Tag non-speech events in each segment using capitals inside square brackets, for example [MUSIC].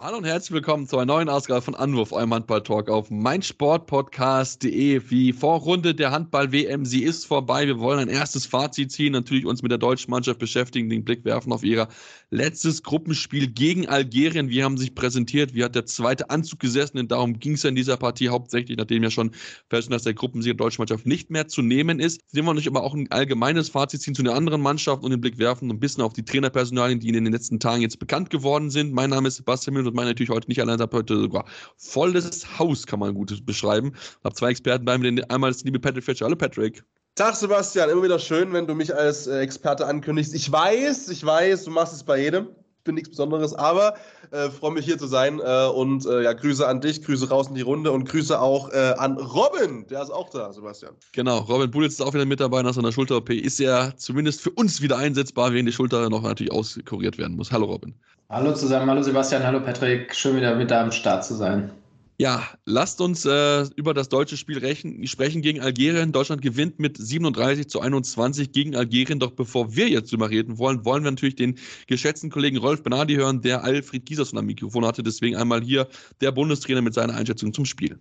Hallo und herzlich willkommen zu einer neuen Ausgabe von Anwurf, eurem Handball-Talk auf meinsportpodcast.de. Die Vorrunde der Handball-WM, sie ist vorbei. Wir wollen ein erstes Fazit ziehen, natürlich uns mit der deutschen Mannschaft beschäftigen, den Blick werfen auf ihr letztes Gruppenspiel gegen Algerien. Wie haben sich präsentiert? Wie hat der zweite Anzug gesessen? Und darum ging es ja in dieser Partie hauptsächlich, nachdem ja schon feststand, dass der Gruppensieg der deutschen Mannschaft nicht mehr zu nehmen ist. Sehen wir nicht aber auch ein allgemeines Fazit ziehen zu den anderen Mannschaften und den Blick werfen ein bisschen auf die Trainerpersonalien, die in den letzten Tagen jetzt bekannt geworden sind. Mein Name ist Sebastian Müller und meine natürlich heute nicht allein, habe heute sogar volles Haus, kann man gut beschreiben. Habe zwei Experten bei mir, einmal ist liebe Patrick Fletcher. Hallo Patrick. Tag Sebastian, immer wieder schön, wenn du mich als äh, Experte ankündigst. Ich weiß, ich weiß, du machst es bei jedem. Ich bin nichts Besonderes, aber äh, freue mich hier zu sein äh, und äh, ja, Grüße an dich, Grüße raus in die Runde und Grüße auch äh, an Robin, der ist auch da, Sebastian. Genau, Robin Bulitz ist auch wieder mit dabei nach seiner Schulter-OP. Ist ja zumindest für uns wieder einsetzbar, während die Schulter noch natürlich auskuriert werden muss. Hallo Robin. Hallo zusammen, hallo Sebastian, hallo Patrick, schön wieder mit da am Start zu sein. Ja, lasst uns äh, über das deutsche Spiel rechnen, sprechen gegen Algerien. Deutschland gewinnt mit 37 zu 21 gegen Algerien. Doch bevor wir jetzt drüber reden wollen, wollen wir natürlich den geschätzten Kollegen Rolf Benadi hören, der Alfred Giesers von am Mikrofon hatte. Deswegen einmal hier der Bundestrainer mit seiner Einschätzung zum Spiel.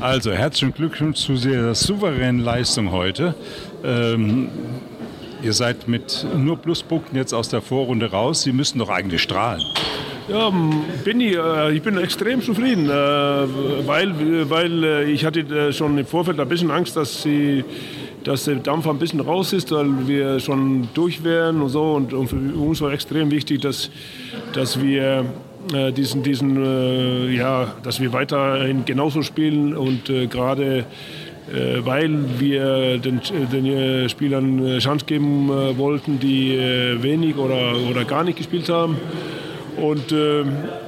Also herzlichen Glückwunsch zu sehr souveränen Leistung heute. Ähm, ihr seid mit nur Pluspunkten jetzt aus der Vorrunde raus. Sie müssen doch eigentlich strahlen. Ja, ich, äh, ich bin extrem zufrieden, äh, weil, weil äh, ich hatte schon im Vorfeld ein bisschen Angst, dass, sie, dass der Dampf ein bisschen raus ist, weil wir schon durch wären und so. Und für uns war extrem wichtig, dass, dass wir diesen, diesen ja, dass wir weiterhin genauso spielen und gerade weil wir den, den Spielern Chance geben wollten, die wenig oder, oder gar nicht gespielt haben. Und, äh,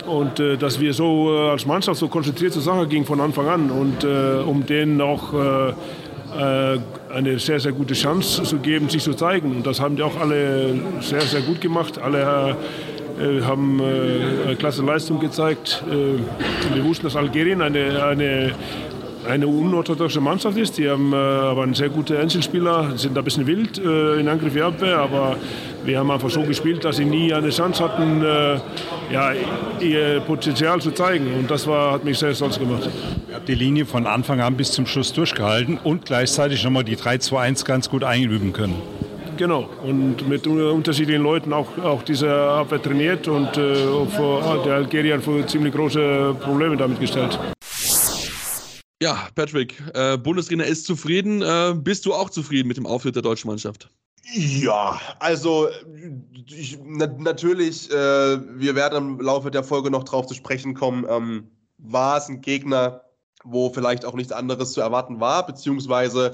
und äh, dass wir so äh, als Mannschaft so konzentriert zur Sache gingen von Anfang an und äh, um denen auch äh, äh, eine sehr, sehr gute Chance zu geben, sich zu zeigen. Und das haben die auch alle sehr, sehr gut gemacht. Alle haben klasse Leistung gezeigt. wir wussten, dass Algerien eine, eine eine unorthodoxe Mannschaft ist. Die haben äh, aber einen sehr guten Einzelspieler, sind ein bisschen wild äh, in Angriff und Abwehr, aber wir haben einfach so gespielt, dass sie nie eine Chance hatten, äh, ja, ihr Potenzial zu zeigen. Und das war, hat mich sehr stolz gemacht. Ihr habt die Linie von Anfang an bis zum Schluss durchgehalten und gleichzeitig nochmal die 3-2-1 ganz gut einüben können. Genau, und mit unterschiedlichen Leuten auch, auch diese Abwehr trainiert und äh, vor, der Algerier vor ziemlich große Probleme damit gestellt. Ja, Patrick, äh, Bundestrainer ist zufrieden. Äh, bist du auch zufrieden mit dem Auftritt der deutschen Mannschaft? Ja, also ich, na, natürlich, äh, wir werden im Laufe der Folge noch drauf zu sprechen kommen, ähm, war es ein Gegner, wo vielleicht auch nichts anderes zu erwarten war, beziehungsweise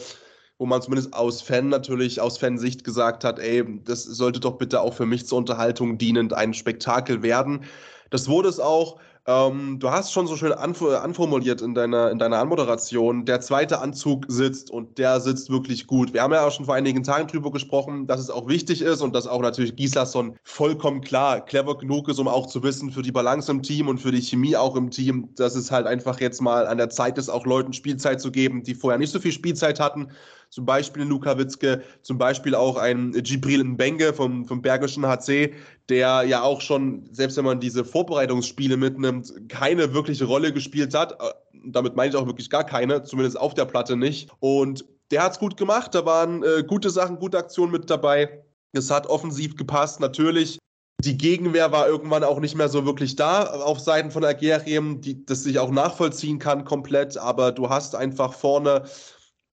wo man zumindest aus Fan natürlich, aus Fansicht gesagt hat, ey, das sollte doch bitte auch für mich zur Unterhaltung dienend ein Spektakel werden. Das wurde es auch. Ähm, du hast schon so schön anf anformuliert in deiner, in deiner Anmoderation, der zweite Anzug sitzt und der sitzt wirklich gut. Wir haben ja auch schon vor einigen Tagen drüber gesprochen, dass es auch wichtig ist und dass auch natürlich Gislason vollkommen klar clever genug ist, um auch zu wissen, für die Balance im Team und für die Chemie auch im Team, dass es halt einfach jetzt mal an der Zeit ist, auch Leuten Spielzeit zu geben, die vorher nicht so viel Spielzeit hatten zum Beispiel Luka Witzke, zum Beispiel auch ein Gibril Mbenge vom, vom Bergischen HC, der ja auch schon, selbst wenn man diese Vorbereitungsspiele mitnimmt, keine wirkliche Rolle gespielt hat. Äh, damit meine ich auch wirklich gar keine, zumindest auf der Platte nicht. Und der hat es gut gemacht, da waren äh, gute Sachen, gute Aktionen mit dabei. Es hat offensiv gepasst, natürlich. Die Gegenwehr war irgendwann auch nicht mehr so wirklich da auf Seiten von Algerien, die das sich auch nachvollziehen kann komplett, aber du hast einfach vorne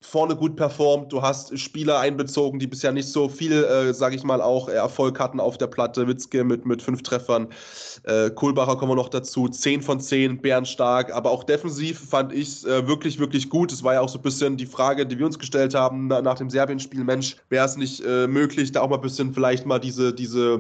vorne gut performt. Du hast Spieler einbezogen, die bisher nicht so viel, äh, sage ich mal, auch Erfolg hatten auf der Platte. Witzke mit, mit fünf Treffern. Äh, Kohlbacher kommen wir noch dazu. Zehn von zehn, bärenstark. Aber auch defensiv fand ich es äh, wirklich, wirklich gut. Es war ja auch so ein bisschen die Frage, die wir uns gestellt haben na, nach dem Serbien-Spiel. Mensch, wäre es nicht äh, möglich, da auch mal ein bisschen vielleicht mal diese, diese,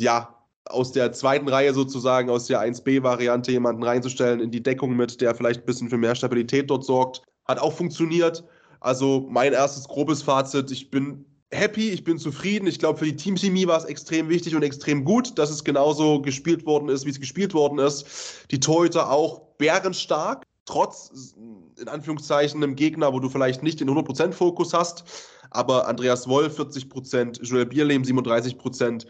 ja, aus der zweiten Reihe sozusagen, aus der 1B-Variante jemanden reinzustellen in die Deckung mit, der vielleicht ein bisschen für mehr Stabilität dort sorgt. Hat auch funktioniert. Also mein erstes grobes Fazit, ich bin happy, ich bin zufrieden. Ich glaube, für die Teamchemie war es extrem wichtig und extrem gut, dass es genauso gespielt worden ist, wie es gespielt worden ist. Die Torhüter auch bärenstark, trotz, in Anführungszeichen, einem Gegner, wo du vielleicht nicht den 100% Fokus hast. Aber Andreas Wolf 40%, Joel Bierlehm 37%.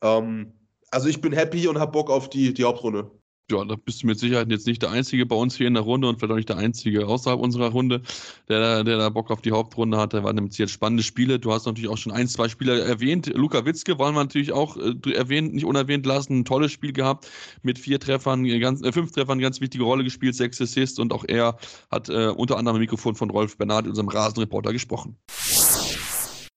Ähm, also ich bin happy und habe Bock auf die, die Hauptrunde. Ja, da bist du mit Sicherheit jetzt nicht der Einzige bei uns hier in der Runde und vielleicht auch nicht der Einzige außerhalb unserer Runde, der, der da Bock auf die Hauptrunde hat. Da waren nämlich jetzt spannende Spiele. Du hast natürlich auch schon ein, zwei Spieler erwähnt. Luca Witzke wollen wir natürlich auch äh, erwähnt, nicht unerwähnt lassen. Ein tolles Spiel gehabt mit vier Treffern, ganz, äh, fünf Treffern, ganz wichtige Rolle gespielt, sechs Assists und auch er hat äh, unter anderem im Mikrofon von Rolf Bernard, unserem Rasenreporter, gesprochen.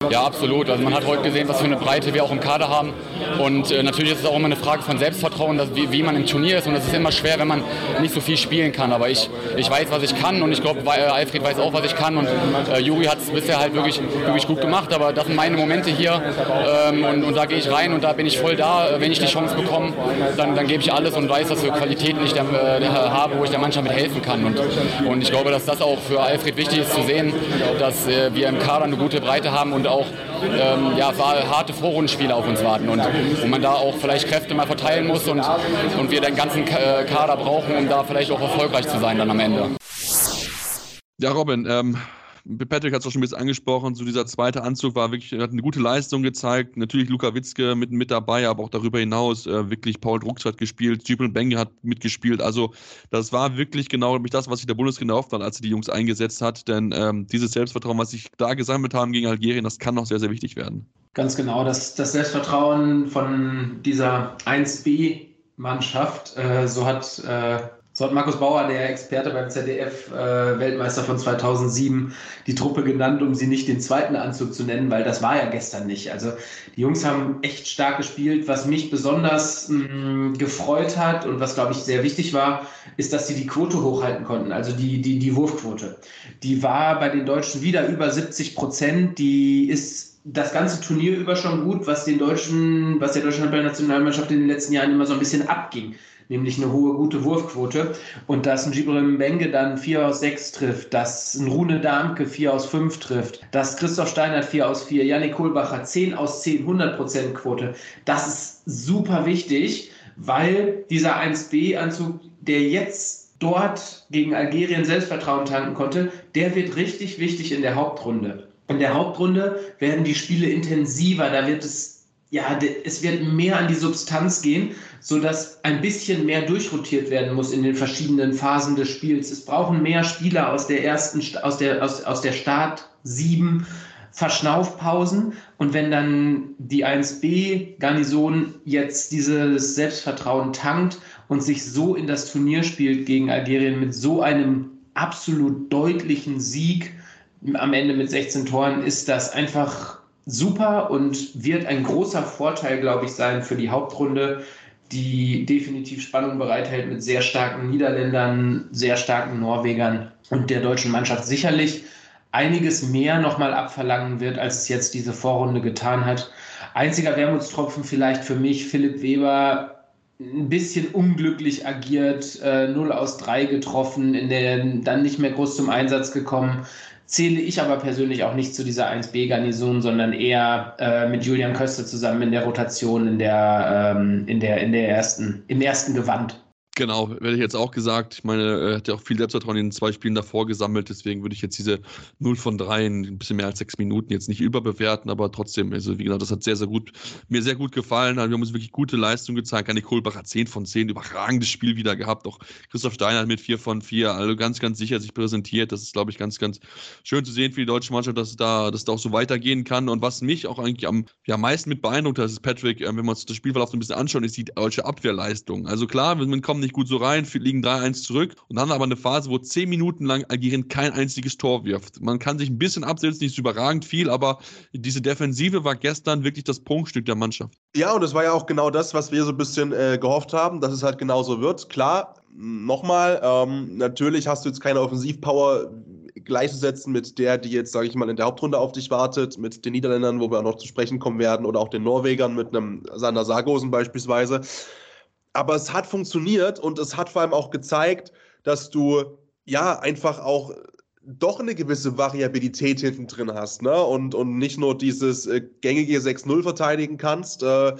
Ja, absolut. Also man hat heute gesehen, was für eine Breite wir auch im Kader haben. Und äh, natürlich ist es auch immer eine Frage von Selbstvertrauen, dass, wie, wie, man im Turnier ist. Und es ist immer schwer, wenn man nicht so viel spielen kann. Aber ich, ich weiß, was ich kann und ich glaube, äh, Alfred weiß auch, was ich kann. Und äh, Juri hat es bisher halt wirklich, wirklich gut gemacht. Aber das sind meine Momente hier. Ähm, und, und, da gehe ich rein und da bin ich voll da. Wenn ich die Chance bekomme, dann, dann gebe ich alles und weiß, was für Qualitäten ich da, äh, habe, wo ich der Mannschaft mit helfen kann. Und, und ich glaube, dass das auch für Alfred wichtig ist zu sehen, dass äh, wir im Kader eine gute Breite haben und auch ähm, ja, harte Vorrundenspiele auf uns warten und, und man da auch vielleicht Kräfte mal verteilen muss und, und wir den ganzen Kader brauchen, um da vielleicht auch erfolgreich zu sein dann am Ende. Ja, Robin, ähm, Patrick hat es auch schon ein bisschen angesprochen, so dieser zweite Anzug war wirklich, hat eine gute Leistung gezeigt. Natürlich Luka Witzke mit, mit dabei, aber auch darüber hinaus äh, wirklich Paul Drucks hat gespielt, Jubel Benge hat mitgespielt. Also das war wirklich genau das, was sich der Bundestrainer erhofft hat, als er die Jungs eingesetzt hat. Denn ähm, dieses Selbstvertrauen, was sich da gesammelt haben gegen Algerien, das kann noch sehr, sehr wichtig werden. Ganz genau, das, das Selbstvertrauen von dieser 1B-Mannschaft, äh, so hat äh, so hat Markus Bauer, der Experte beim ZDF-Weltmeister äh, von 2007, die Truppe genannt, um sie nicht den zweiten Anzug zu nennen, weil das war ja gestern nicht. Also die Jungs haben echt stark gespielt. Was mich besonders mh, mm, gefreut hat und was, glaube ich, sehr wichtig war, ist, dass sie die Quote hochhalten konnten, also die, die, die Wurfquote. Die war bei den Deutschen wieder über 70 Prozent. Die ist das ganze Turnier über schon gut, was den deutschen, was der deutschen Nationalmannschaft in den letzten Jahren immer so ein bisschen abging nämlich eine hohe, gute Wurfquote. Und dass ein Gibril Benge dann 4 aus 6 trifft, dass ein Rune Darmke 4 aus 5 trifft, dass Christoph Steinert 4 aus 4, Janik Kohlbacher 10 aus 10, 100% Quote, das ist super wichtig, weil dieser 1B-Anzug, der jetzt dort gegen Algerien Selbstvertrauen tanken konnte, der wird richtig wichtig in der Hauptrunde. In der Hauptrunde werden die Spiele intensiver, da wird es ja, es wird mehr an die Substanz gehen, sodass ein bisschen mehr durchrotiert werden muss in den verschiedenen Phasen des Spiels. Es brauchen mehr Spieler aus der ersten, aus der, aus, aus der Start sieben Verschnaufpausen. Und wenn dann die 1B-Garnison jetzt dieses Selbstvertrauen tankt und sich so in das Turnier spielt gegen Algerien mit so einem absolut deutlichen Sieg am Ende mit 16 Toren, ist das einfach super und wird ein großer Vorteil, glaube ich, sein für die Hauptrunde, die definitiv Spannung bereithält mit sehr starken Niederländern, sehr starken Norwegern und der deutschen Mannschaft sicherlich einiges mehr nochmal abverlangen wird, als es jetzt diese Vorrunde getan hat. Einziger Wermutstropfen vielleicht für mich, Philipp Weber ein bisschen unglücklich agiert, äh, 0 aus 3 getroffen, in der dann nicht mehr groß zum Einsatz gekommen zähle ich aber persönlich auch nicht zu dieser 1B-Garnison, sondern eher äh, mit Julian Köster zusammen in der Rotation, in der, ähm, in der, in der ersten, im ersten Gewand. Genau, werde ich jetzt auch gesagt. Ich meine, er hat ja auch viel Selbstvertrauen in den zwei Spielen davor gesammelt, deswegen würde ich jetzt diese 0 von 3 in ein bisschen mehr als sechs Minuten jetzt nicht überbewerten, aber trotzdem, also wie gesagt, das hat sehr, sehr gut, mir sehr gut gefallen. Also wir haben uns wirklich gute Leistung gezeigt. Annik Kohlbach hat 10 von 10, überragendes Spiel wieder gehabt. Auch Christoph Steiner hat mit 4 von 4, also ganz, ganz sicher sich präsentiert. Das ist, glaube ich, ganz, ganz schön zu sehen für die deutsche Mannschaft, dass da, dass da auch so weitergehen kann. Und was mich auch eigentlich am ja, meisten mit beeindruckt hat, ist Patrick, äh, wenn wir uns das Spielverlauf so ein bisschen anschauen, ist die deutsche Abwehrleistung. Also klar, wir kommen nicht gut so rein, liegen 3-1 zurück und dann aber eine Phase, wo 10 Minuten lang Algerien kein einziges Tor wirft. Man kann sich ein bisschen absetzen, nicht so überragend viel, aber diese Defensive war gestern wirklich das Prunkstück der Mannschaft. Ja, und das war ja auch genau das, was wir so ein bisschen äh, gehofft haben, dass es halt genauso wird. Klar, nochmal, ähm, natürlich hast du jetzt keine Offensivpower gleichzusetzen mit der, die jetzt, sage ich mal, in der Hauptrunde auf dich wartet, mit den Niederländern, wo wir auch noch zu sprechen kommen werden, oder auch den Norwegern mit einem Sander Sargosen beispielsweise. Aber es hat funktioniert und es hat vor allem auch gezeigt, dass du ja einfach auch doch eine gewisse Variabilität hinten drin hast, ne? Und, und nicht nur dieses äh, gängige 6-0 verteidigen kannst, äh,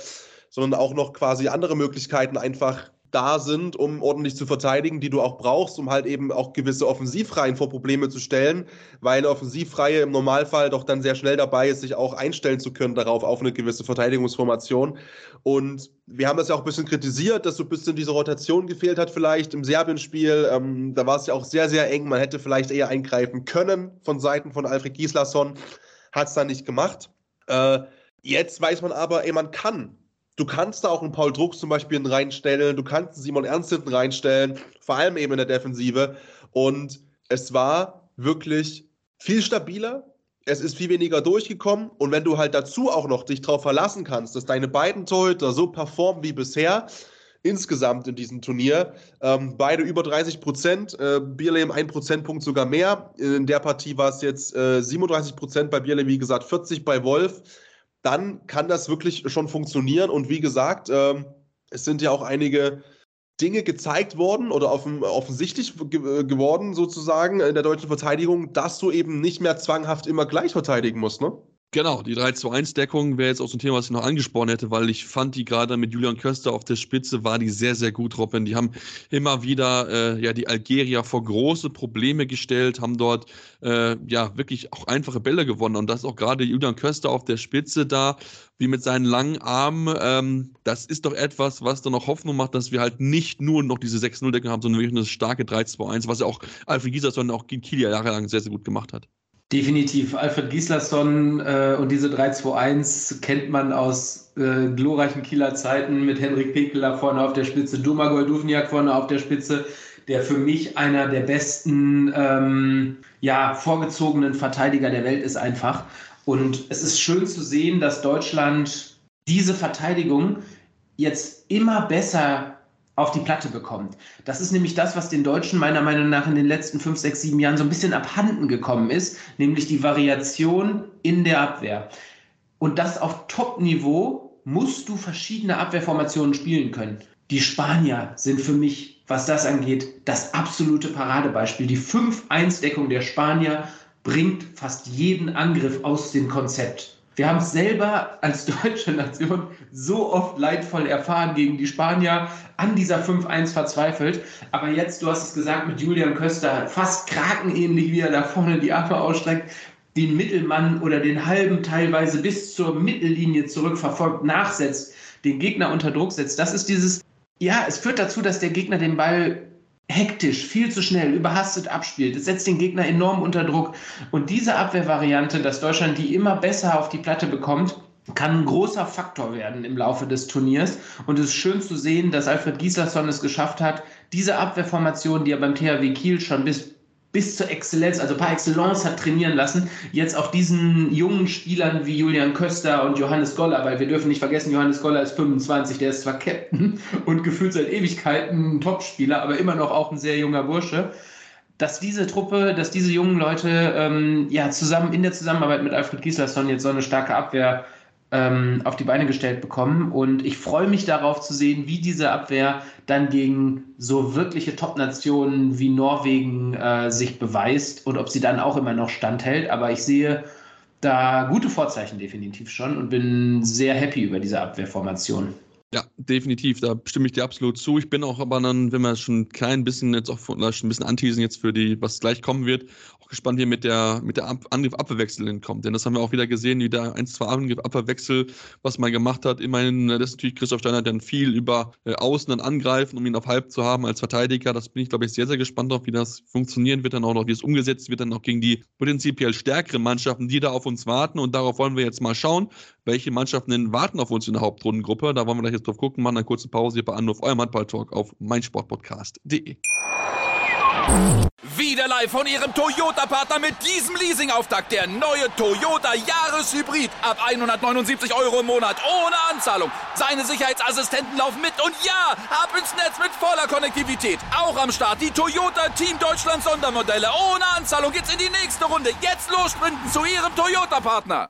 sondern auch noch quasi andere Möglichkeiten einfach da sind, um ordentlich zu verteidigen, die du auch brauchst, um halt eben auch gewisse Offensivreihen vor Probleme zu stellen, weil eine Offensivreihe im Normalfall doch dann sehr schnell dabei ist, sich auch einstellen zu können darauf, auf eine gewisse Verteidigungsformation. Und wir haben das ja auch ein bisschen kritisiert, dass so ein bisschen diese Rotation gefehlt hat, vielleicht im Serbien-Spiel. Ähm, da war es ja auch sehr, sehr eng. Man hätte vielleicht eher eingreifen können von Seiten von Alfred Gislason. Hat es dann nicht gemacht. Äh, jetzt weiß man aber, ey, man kann Du kannst da auch einen Paul Drucks zum Beispiel reinstellen, du kannst einen Simon Ernst hinten reinstellen, vor allem eben in der Defensive. Und es war wirklich viel stabiler. Es ist viel weniger durchgekommen. Und wenn du halt dazu auch noch dich darauf verlassen kannst, dass deine beiden Torhüter so performen wie bisher, insgesamt in diesem Turnier. Ähm, beide über 30 Prozent, äh, Bierlehm ein Prozentpunkt sogar mehr. In der Partie war es jetzt äh, 37 Prozent, bei Bierlehm wie gesagt 40 bei Wolf dann kann das wirklich schon funktionieren. Und wie gesagt, ähm, es sind ja auch einige Dinge gezeigt worden oder offen, offensichtlich ge geworden, sozusagen, in der deutschen Verteidigung, dass du eben nicht mehr zwanghaft immer gleich verteidigen musst, ne? Genau, die 3-2-1-Deckung wäre jetzt auch so ein Thema, was ich noch angesprochen hätte, weil ich fand die gerade mit Julian Köster auf der Spitze, war die sehr, sehr gut, Robin. Die haben immer wieder äh, ja, die Algerier vor große Probleme gestellt, haben dort äh, ja wirklich auch einfache Bälle gewonnen. Und das auch gerade Julian Köster auf der Spitze da, wie mit seinen langen Armen. Ähm, das ist doch etwas, was dann noch Hoffnung macht, dass wir halt nicht nur noch diese 6-0-Deckung haben, sondern wirklich eine starke 3-2-1, was ja auch Alfred Gieser, auch gegen Kiel jahrelang sehr, sehr gut gemacht hat. Definitiv. Alfred Gislason äh, und diese 3-2-1 kennt man aus äh, glorreichen Kieler Zeiten mit Henrik Pekel da vorne auf der Spitze, Domagoj Duvniak vorne auf der Spitze, der für mich einer der besten ähm, ja, vorgezogenen Verteidiger der Welt ist einfach. Und es ist schön zu sehen, dass Deutschland diese Verteidigung jetzt immer besser auf die Platte bekommt. Das ist nämlich das, was den Deutschen meiner Meinung nach in den letzten fünf, sechs, sieben Jahren so ein bisschen abhanden gekommen ist, nämlich die Variation in der Abwehr. Und das auf Top-Niveau musst du verschiedene Abwehrformationen spielen können. Die Spanier sind für mich, was das angeht, das absolute Paradebeispiel. Die 5-1-Deckung der Spanier bringt fast jeden Angriff aus dem Konzept. Wir haben es selber als [LAUGHS] deutsche Nation so oft leidvoll erfahren gegen die Spanier, an dieser 5-1 verzweifelt. Aber jetzt, du hast es gesagt, mit Julian Köster, fast krakenähnlich, wie er da vorne die Arme ausstreckt, den Mittelmann oder den halben teilweise bis zur Mittellinie zurückverfolgt, nachsetzt, den Gegner unter Druck setzt. Das ist dieses, ja, es führt dazu, dass der Gegner den Ball hektisch, viel zu schnell, überhastet abspielt. Es setzt den Gegner enorm unter Druck. Und diese Abwehrvariante, dass Deutschland die immer besser auf die Platte bekommt, kann ein großer Faktor werden im Laufe des Turniers. Und es ist schön zu sehen, dass Alfred Gislason es geschafft hat, diese Abwehrformation, die er beim THW Kiel schon bis bis zur Exzellenz, also par excellence hat trainieren lassen, jetzt auch diesen jungen Spielern wie Julian Köster und Johannes Goller, weil wir dürfen nicht vergessen, Johannes Goller ist 25, der ist zwar Captain [LAUGHS] und gefühlt seit Ewigkeiten ein Topspieler, aber immer noch auch ein sehr junger Bursche, dass diese Truppe, dass diese jungen Leute ähm, ja zusammen in der Zusammenarbeit mit Alfred Gislason jetzt so eine starke Abwehr ähm, auf die Beine gestellt bekommen. Und ich freue mich darauf zu sehen, wie diese Abwehr dann gegen so wirkliche Top-Nationen wie Norwegen äh, sich beweist und ob sie dann auch immer noch standhält. Aber ich sehe da gute Vorzeichen definitiv schon und bin sehr happy über diese Abwehrformation. Definitiv, da stimme ich dir absolut zu. Ich bin auch aber dann, wenn wir schon ein klein bisschen jetzt auch vielleicht ein bisschen anteasen jetzt für die, was gleich kommen wird, auch gespannt, wie mit der, mit der Angriff-Abwehrwechsel hinkommt. Denn das haben wir auch wieder gesehen, wie der 1-2 Angriff-Abwehrwechsel, was man gemacht hat. Immerhin, das ist natürlich Christoph Steiner dann viel über äh, Außen dann angreifen, um ihn auf Halb zu haben als Verteidiger. Das bin ich, glaube ich, sehr, sehr gespannt drauf, wie das funktionieren wird, dann auch noch, wie es umgesetzt wird, dann auch gegen die prinzipiell stärkeren Mannschaften, die da auf uns warten. Und darauf wollen wir jetzt mal schauen, welche Mannschaften denn warten auf uns in der Hauptrundengruppe. Da wollen wir gleich jetzt drauf gucken, machen eine kurze Pause hier bei Anruf, eurem Handball-Talk auf meinsportpodcast.de. Wieder live von Ihrem Toyota-Partner mit diesem Leasing-Auftakt. Der neue Toyota Jahreshybrid. Ab 179 Euro im Monat. Ohne Anzahlung. Seine Sicherheitsassistenten laufen mit. Und ja, ab ins Netz mit voller Konnektivität. Auch am Start die Toyota Team Deutschland Sondermodelle. Ohne Anzahlung geht's in die nächste Runde. Jetzt los zu Ihrem Toyota-Partner.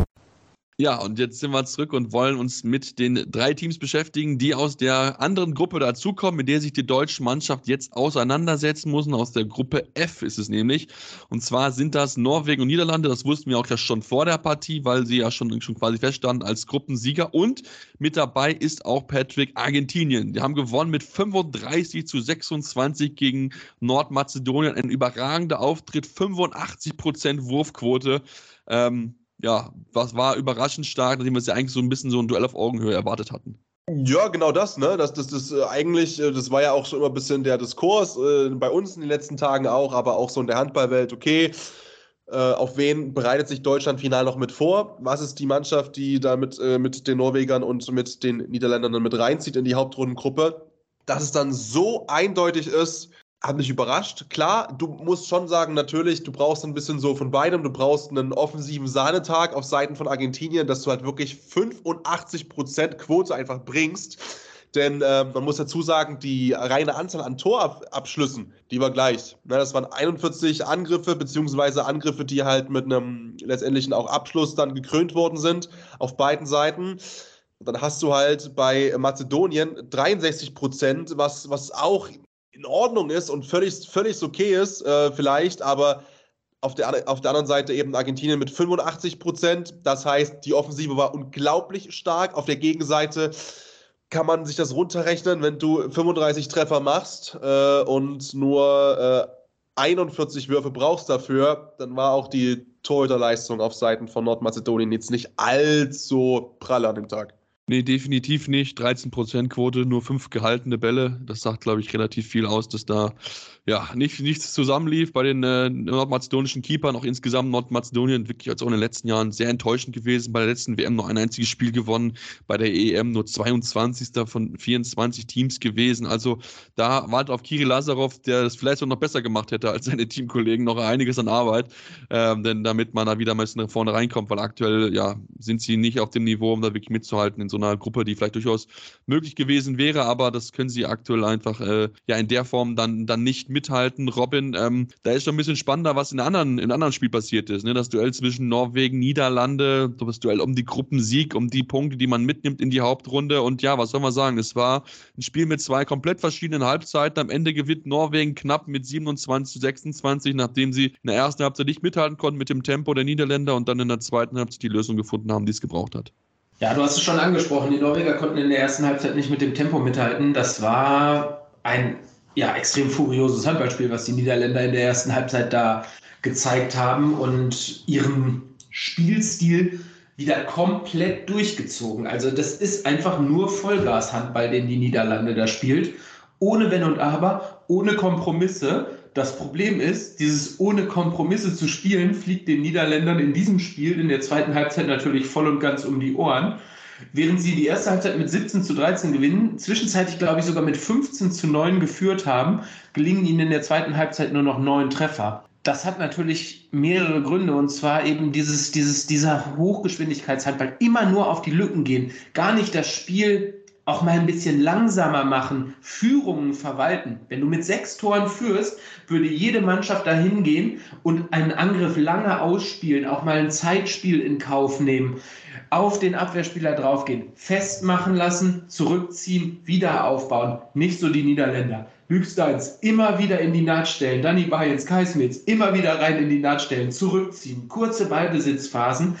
Ja, und jetzt sind wir zurück und wollen uns mit den drei Teams beschäftigen, die aus der anderen Gruppe dazukommen, mit der sich die deutsche Mannschaft jetzt auseinandersetzen muss. Aus der Gruppe F ist es nämlich. Und zwar sind das Norwegen und Niederlande. Das wussten wir auch ja schon vor der Partie, weil sie ja schon, schon quasi feststanden als Gruppensieger. Und mit dabei ist auch Patrick Argentinien. Die haben gewonnen mit 35 zu 26 gegen Nordmazedonien. Ein überragender Auftritt, 85 Prozent Wurfquote. Ähm, ja, was war überraschend stark, nachdem wir es ja eigentlich so ein bisschen so ein Duell auf Augenhöhe erwartet hatten. Ja, genau das, ne? Das, das, das äh, eigentlich, äh, das war ja auch schon immer ein bisschen der Diskurs, äh, bei uns in den letzten Tagen auch, aber auch so in der Handballwelt, okay. Äh, auf wen bereitet sich Deutschland final noch mit vor? Was ist die Mannschaft, die da mit, äh, mit den Norwegern und mit den Niederländern dann mit reinzieht in die Hauptrundengruppe? Dass es dann so eindeutig ist, hat mich überrascht. Klar, du musst schon sagen, natürlich, du brauchst ein bisschen so von beidem. Du brauchst einen offensiven Sahnetag auf Seiten von Argentinien, dass du halt wirklich 85% Quote einfach bringst. Denn äh, man muss dazu sagen, die reine Anzahl an Torabschlüssen, die war gleich. Ne, das waren 41 Angriffe, beziehungsweise Angriffe, die halt mit einem letztendlichen auch Abschluss dann gekrönt worden sind, auf beiden Seiten. Und dann hast du halt bei Mazedonien 63 Prozent, was, was auch in Ordnung ist und völlig, völlig okay ist, äh, vielleicht, aber auf der, auf der anderen Seite eben Argentinien mit 85 Prozent. Das heißt, die Offensive war unglaublich stark. Auf der Gegenseite kann man sich das runterrechnen, wenn du 35 Treffer machst äh, und nur äh, 41 Würfe brauchst dafür, dann war auch die Torhüterleistung auf Seiten von Nordmazedonien jetzt nicht allzu prall an dem Tag. Nee, definitiv nicht. 13% Quote, nur fünf gehaltene Bälle. Das sagt, glaube ich, relativ viel aus, dass da ja, nicht, nichts zusammenlief bei den äh, nordmazedonischen Keepern. Auch insgesamt Nordmazedonien wirklich als auch in den letzten Jahren sehr enttäuschend gewesen. Bei der letzten WM nur ein einziges Spiel gewonnen, bei der EM nur 22. von 24 Teams gewesen. Also da wartet auf Kiri Lazarov, der das vielleicht auch noch besser gemacht hätte als seine Teamkollegen, noch einiges an Arbeit. Ähm, denn damit man da wieder mal nach vorne reinkommt, weil aktuell ja, sind sie nicht auf dem Niveau, um da wirklich mitzuhalten in so einer Gruppe, die vielleicht durchaus möglich gewesen wäre, aber das können sie aktuell einfach äh, ja in der Form dann, dann nicht mithalten. Robin, ähm, da ist schon ein bisschen spannender, was in anderen, in anderen Spiel passiert ist. Ne? Das Duell zwischen Norwegen, Niederlande, das Duell um die Gruppensieg, um die Punkte, die man mitnimmt in die Hauptrunde. Und ja, was soll man sagen? Es war ein Spiel mit zwei komplett verschiedenen Halbzeiten. Am Ende gewinnt Norwegen knapp mit 27 zu 26, nachdem sie in der ersten Halbzeit nicht mithalten konnten mit dem Tempo der Niederländer und dann in der zweiten Halbzeit die Lösung gefunden haben, die es gebraucht hat. Ja, du hast es schon angesprochen. Die Norweger konnten in der ersten Halbzeit nicht mit dem Tempo mithalten. Das war ein ja, extrem furioses Handballspiel, was die Niederländer in der ersten Halbzeit da gezeigt haben und ihren Spielstil wieder komplett durchgezogen. Also das ist einfach nur Vollgas-Handball, den die Niederlande da spielt. Ohne Wenn und Aber, ohne Kompromisse. Das Problem ist, dieses ohne Kompromisse zu spielen, fliegt den Niederländern in diesem Spiel in der zweiten Halbzeit natürlich voll und ganz um die Ohren. Während sie die erste Halbzeit mit 17 zu 13 gewinnen, zwischenzeitlich glaube ich sogar mit 15 zu 9 geführt haben, gelingen ihnen in der zweiten Halbzeit nur noch neun Treffer. Das hat natürlich mehrere Gründe und zwar eben dieses, dieses, dieser Hochgeschwindigkeitshandball, immer nur auf die Lücken gehen, gar nicht das Spiel auch mal ein bisschen langsamer machen, Führungen verwalten. Wenn du mit sechs Toren führst, würde jede Mannschaft dahin gehen und einen Angriff lange ausspielen, auch mal ein Zeitspiel in Kauf nehmen auf den Abwehrspieler draufgehen, festmachen lassen, zurückziehen, wieder aufbauen. Nicht so die Niederländer. Hübsteins immer wieder in die Nahtstellen, dann die Bayerns, Kaismitz immer wieder rein in die Nahtstellen, zurückziehen, kurze Ballbesitzphasen.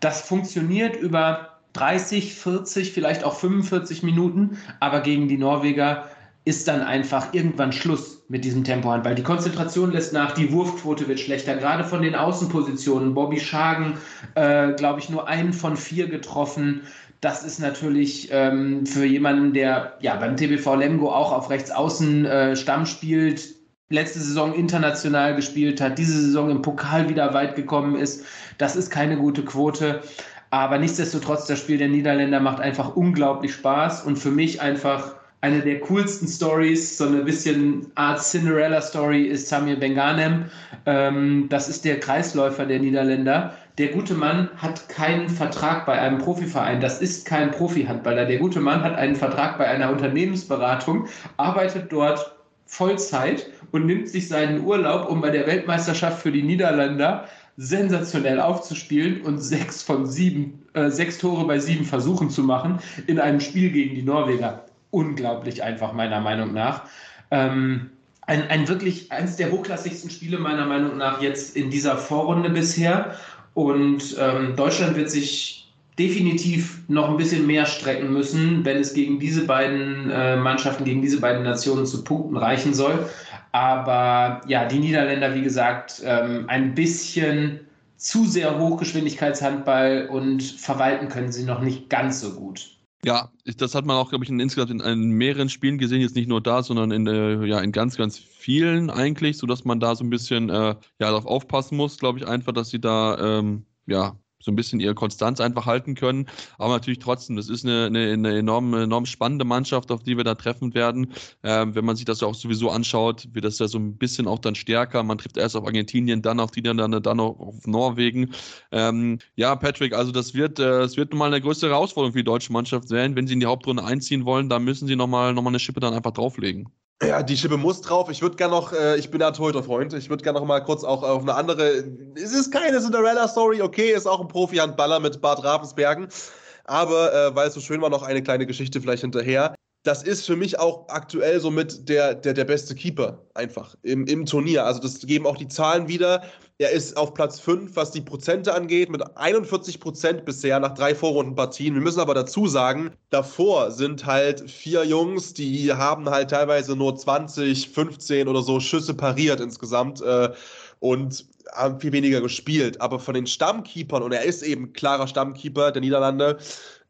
Das funktioniert über 30, 40, vielleicht auch 45 Minuten, aber gegen die Norweger ist dann einfach irgendwann Schluss mit diesem Tempohandball. Die Konzentration lässt nach, die Wurfquote wird schlechter, gerade von den Außenpositionen. Bobby Schagen, äh, glaube ich, nur einen von vier getroffen. Das ist natürlich ähm, für jemanden, der ja beim TBV Lemgo auch auf rechts außen äh, Stamm spielt, letzte Saison international gespielt hat, diese Saison im Pokal wieder weit gekommen ist. Das ist keine gute Quote. Aber nichtsdestotrotz, das Spiel der Niederländer macht einfach unglaublich Spaß und für mich einfach eine der coolsten Stories, so eine bisschen Art Cinderella-Story ist Samir Benganem. Ähm, das ist der Kreisläufer der Niederländer. Der gute Mann hat keinen Vertrag bei einem Profiverein. Das ist kein Profi-Handballer. Der gute Mann hat einen Vertrag bei einer Unternehmensberatung, arbeitet dort Vollzeit und nimmt sich seinen Urlaub, um bei der Weltmeisterschaft für die Niederländer sensationell aufzuspielen und sechs von sieben, äh, sechs Tore bei sieben Versuchen zu machen in einem Spiel gegen die Norweger. Unglaublich einfach, meiner Meinung nach. Ähm, ein, ein wirklich eines der hochklassigsten Spiele meiner Meinung nach jetzt in dieser Vorrunde bisher. Und ähm, Deutschland wird sich definitiv noch ein bisschen mehr strecken müssen, wenn es gegen diese beiden äh, Mannschaften, gegen diese beiden Nationen zu Punkten reichen soll. Aber ja, die Niederländer, wie gesagt, ähm, ein bisschen zu sehr Hochgeschwindigkeitshandball und verwalten können sie noch nicht ganz so gut. Ja, das hat man auch, glaube ich, in, insgesamt in, in, mehreren Spielen gesehen, jetzt nicht nur da, sondern in, äh, ja, in ganz, ganz vielen eigentlich, sodass man da so ein bisschen äh, ja, darauf aufpassen muss, glaube ich, einfach, dass sie da ähm, ja, so ein bisschen ihre Konstanz einfach halten können. Aber natürlich trotzdem, das ist eine, eine, eine enorm, enorm spannende Mannschaft, auf die wir da treffen werden. Ähm, wenn man sich das auch sowieso anschaut, wird das ja so ein bisschen auch dann stärker. Man trifft erst auf Argentinien, dann auf die dann auf Norwegen. Ähm, ja, Patrick, also das wird, äh, das wird mal eine größere Herausforderung für die deutsche Mannschaft sein. Wenn sie in die Hauptrunde einziehen wollen, dann müssen sie nochmal noch mal eine Schippe dann einfach drauflegen. Ja, die Schippe muss drauf. Ich würde gerne noch, äh, ich bin ja Torhüter-Freund, ich würde gerne noch mal kurz auch auf eine andere, es ist keine Cinderella-Story, okay, ist auch ein Profi-Handballer mit Bart Ravensbergen, aber äh, weil es so schön war, noch eine kleine Geschichte vielleicht hinterher das ist für mich auch aktuell somit der, der, der beste Keeper einfach im, im Turnier. Also das geben auch die Zahlen wieder. Er ist auf Platz 5, was die Prozente angeht, mit 41 Prozent bisher nach drei Vorrundenpartien. Wir müssen aber dazu sagen, davor sind halt vier Jungs, die haben halt teilweise nur 20, 15 oder so Schüsse pariert insgesamt. Äh, und haben viel weniger gespielt. Aber von den Stammkeepern, und er ist eben klarer Stammkeeper der Niederlande,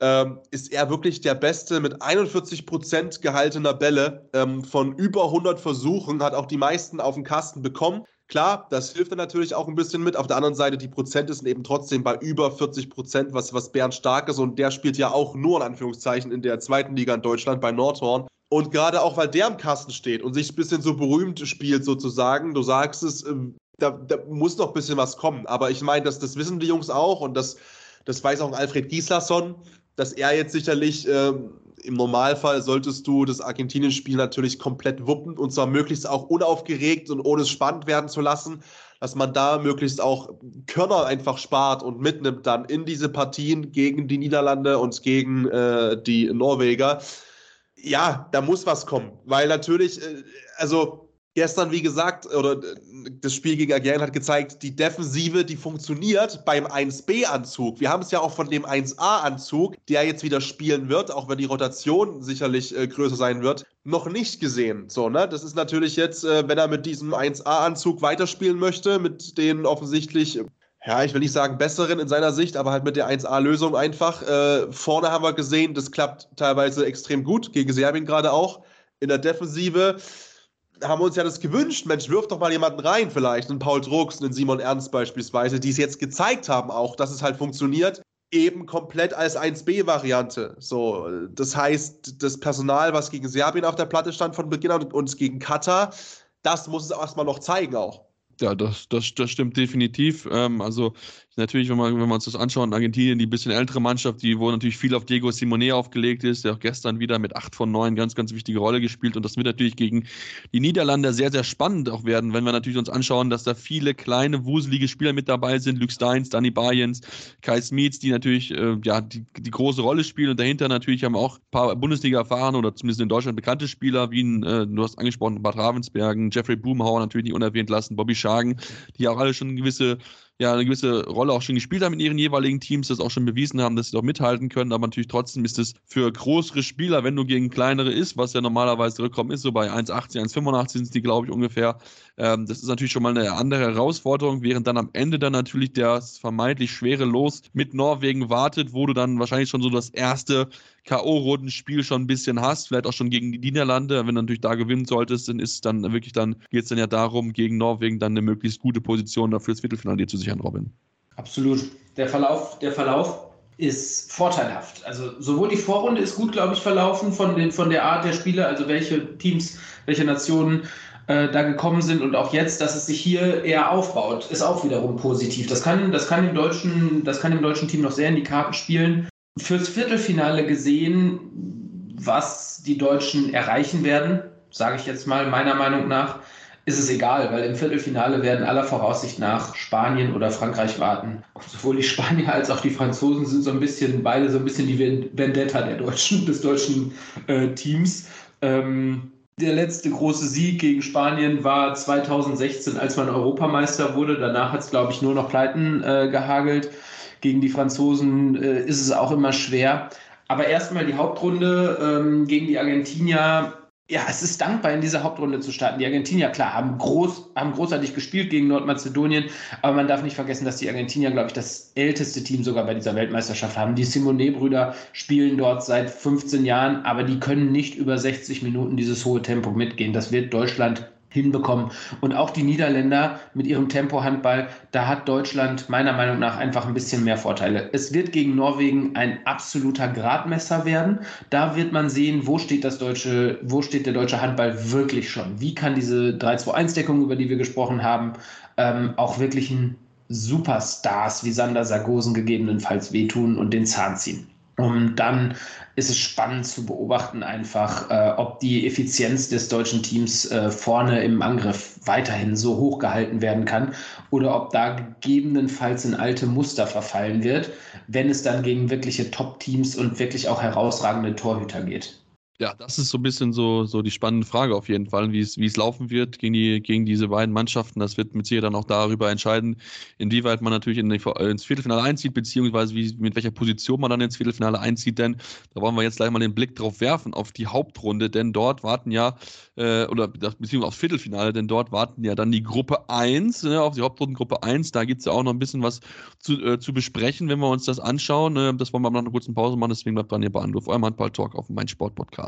ähm, ist er wirklich der Beste mit 41% gehaltener Bälle ähm, von über 100 Versuchen, hat auch die meisten auf den Kasten bekommen. Klar, das hilft dann natürlich auch ein bisschen mit. Auf der anderen Seite, die Prozente sind eben trotzdem bei über 40 Prozent, was, was Bernd stark ist. Und der spielt ja auch nur in Anführungszeichen in der zweiten Liga in Deutschland bei Nordhorn. Und gerade auch, weil der im Kasten steht und sich ein bisschen so berühmt spielt, sozusagen, du sagst es, ähm, da, da muss noch ein bisschen was kommen. Aber ich meine, das, das wissen die Jungs auch und das, das weiß auch Alfred Gislason dass er jetzt sicherlich äh, im Normalfall solltest du das Argentinien-Spiel natürlich komplett wuppen und zwar möglichst auch unaufgeregt und ohne es spannend werden zu lassen, dass man da möglichst auch Körner einfach spart und mitnimmt dann in diese Partien gegen die Niederlande und gegen äh, die Norweger. Ja, da muss was kommen, weil natürlich, äh, also gestern, wie gesagt, oder äh, das Spiel gegen Algerien hat gezeigt, die Defensive, die funktioniert beim 1B-Anzug. Wir haben es ja auch von dem 1A-Anzug, der jetzt wieder spielen wird, auch wenn die Rotation sicherlich äh, größer sein wird, noch nicht gesehen. So, ne? Das ist natürlich jetzt, äh, wenn er mit diesem 1A-Anzug weiterspielen möchte, mit den offensichtlich ja, ich will nicht sagen besseren in seiner Sicht, aber halt mit der 1A-Lösung einfach. Äh, vorne haben wir gesehen, das klappt teilweise extrem gut, gegen Serbien gerade auch. In der Defensive haben wir uns ja das gewünscht, Mensch, wirf doch mal jemanden rein, vielleicht, einen Paul Drucks, einen Simon Ernst beispielsweise, die es jetzt gezeigt haben auch, dass es halt funktioniert, eben komplett als 1B-Variante. So, das heißt, das Personal, was gegen Serbien auf der Platte stand von Beginn an und gegen Katar, das muss es erstmal noch zeigen auch. Ja, das, das, das stimmt definitiv. Ähm, also natürlich, wenn man, wenn wir uns das anschauen, Argentinien, die bisschen ältere Mannschaft, die, wo natürlich viel auf Diego Simone aufgelegt ist, der auch gestern wieder mit 8 von 9 ganz, ganz wichtige Rolle gespielt. Und das wird natürlich gegen die Niederlande sehr, sehr spannend auch werden, wenn wir natürlich uns anschauen, dass da viele kleine, wuselige Spieler mit dabei sind. Luke Steins, Danny Bayens, Kai Smits, die natürlich äh, ja, die, die große Rolle spielen. Und dahinter natürlich haben auch ein paar Bundesliga-erfahrene oder zumindest in Deutschland bekannte Spieler, wie ein, äh, du hast angesprochen, Bad Ravensbergen, Jeffrey Boomhauer natürlich nicht unerwähnt lassen, Bobby Schagen, die auch alle schon gewisse ja eine gewisse Rolle auch schon gespielt haben in ihren jeweiligen Teams, das auch schon bewiesen haben, dass sie doch mithalten können. Aber natürlich trotzdem ist es für größere Spieler, wenn du gegen kleinere ist, was ja normalerweise zurückkommen ist, so bei 1,80, 1,85 sind die, glaube ich, ungefähr. Ähm, das ist natürlich schon mal eine andere Herausforderung, während dann am Ende dann natürlich das vermeintlich schwere Los mit Norwegen wartet, wo du dann wahrscheinlich schon so das erste K.O.-Rundenspiel schon ein bisschen hast, vielleicht auch schon gegen die Niederlande. Wenn du natürlich da gewinnen solltest, dann ist dann wirklich, dann geht es dann ja darum, gegen Norwegen dann eine möglichst gute Position dafür das Viertelfinale zu sichern, Robin. Absolut. Der Verlauf, der Verlauf ist vorteilhaft. Also sowohl die Vorrunde ist gut, glaube ich, verlaufen von, den, von der Art der Spiele, also welche Teams, welche Nationen äh, da gekommen sind und auch jetzt, dass es sich hier eher aufbaut, ist auch wiederum positiv. Das kann, das kann dem deutschen, das kann dem deutschen Team noch sehr in die Karten spielen fürs Viertelfinale gesehen, was die Deutschen erreichen werden, sage ich jetzt mal meiner Meinung nach, ist es egal, weil im Viertelfinale werden aller Voraussicht nach Spanien oder Frankreich warten. Und sowohl die Spanier als auch die Franzosen sind so ein bisschen, beide so ein bisschen die Vendetta der deutschen, des deutschen äh, Teams. Ähm, der letzte große Sieg gegen Spanien war 2016, als man Europameister wurde. Danach hat es, glaube ich, nur noch Pleiten äh, gehagelt. Gegen die Franzosen äh, ist es auch immer schwer. Aber erstmal die Hauptrunde ähm, gegen die Argentinier. Ja, es ist dankbar, in dieser Hauptrunde zu starten. Die Argentinier, klar, haben, groß, haben großartig gespielt gegen Nordmazedonien, aber man darf nicht vergessen, dass die Argentinier, glaube ich, das älteste Team sogar bei dieser Weltmeisterschaft haben. Die Simonet-Brüder spielen dort seit 15 Jahren, aber die können nicht über 60 Minuten dieses hohe Tempo mitgehen. Das wird Deutschland hinbekommen. Und auch die Niederländer mit ihrem Tempo-Handball, da hat Deutschland meiner Meinung nach einfach ein bisschen mehr Vorteile. Es wird gegen Norwegen ein absoluter Gradmesser werden. Da wird man sehen, wo steht das deutsche, wo steht der deutsche Handball wirklich schon? Wie kann diese 3-2-1-Deckung, über die wir gesprochen haben, ähm, auch wirklichen Superstars wie Sander Sargosen gegebenenfalls wehtun und den Zahn ziehen? Um dann ist es spannend zu beobachten, einfach, äh, ob die Effizienz des deutschen Teams äh, vorne im Angriff weiterhin so hoch gehalten werden kann oder ob da gegebenenfalls in alte Muster verfallen wird, wenn es dann gegen wirkliche Top-Teams und wirklich auch herausragende Torhüter geht. Ja, das ist so ein bisschen so, so die spannende Frage auf jeden Fall, wie es, wie es laufen wird gegen, die, gegen diese beiden Mannschaften. Das wird mit Sicherheit dann auch darüber entscheiden, inwieweit man natürlich in die, ins Viertelfinale einzieht, beziehungsweise wie, mit welcher Position man dann ins Viertelfinale einzieht. Denn da wollen wir jetzt gleich mal den Blick drauf werfen, auf die Hauptrunde, denn dort warten ja, äh, oder beziehungsweise aufs Viertelfinale, denn dort warten ja dann die Gruppe 1, ne, auf die Hauptrundengruppe 1. Da gibt es ja auch noch ein bisschen was zu, äh, zu besprechen, wenn wir uns das anschauen. Äh, das wollen wir nach einer kurzen Pause machen, deswegen bleibt dran hier bei Anruf, eurem Handball-Talk auf meinem Sportpodcast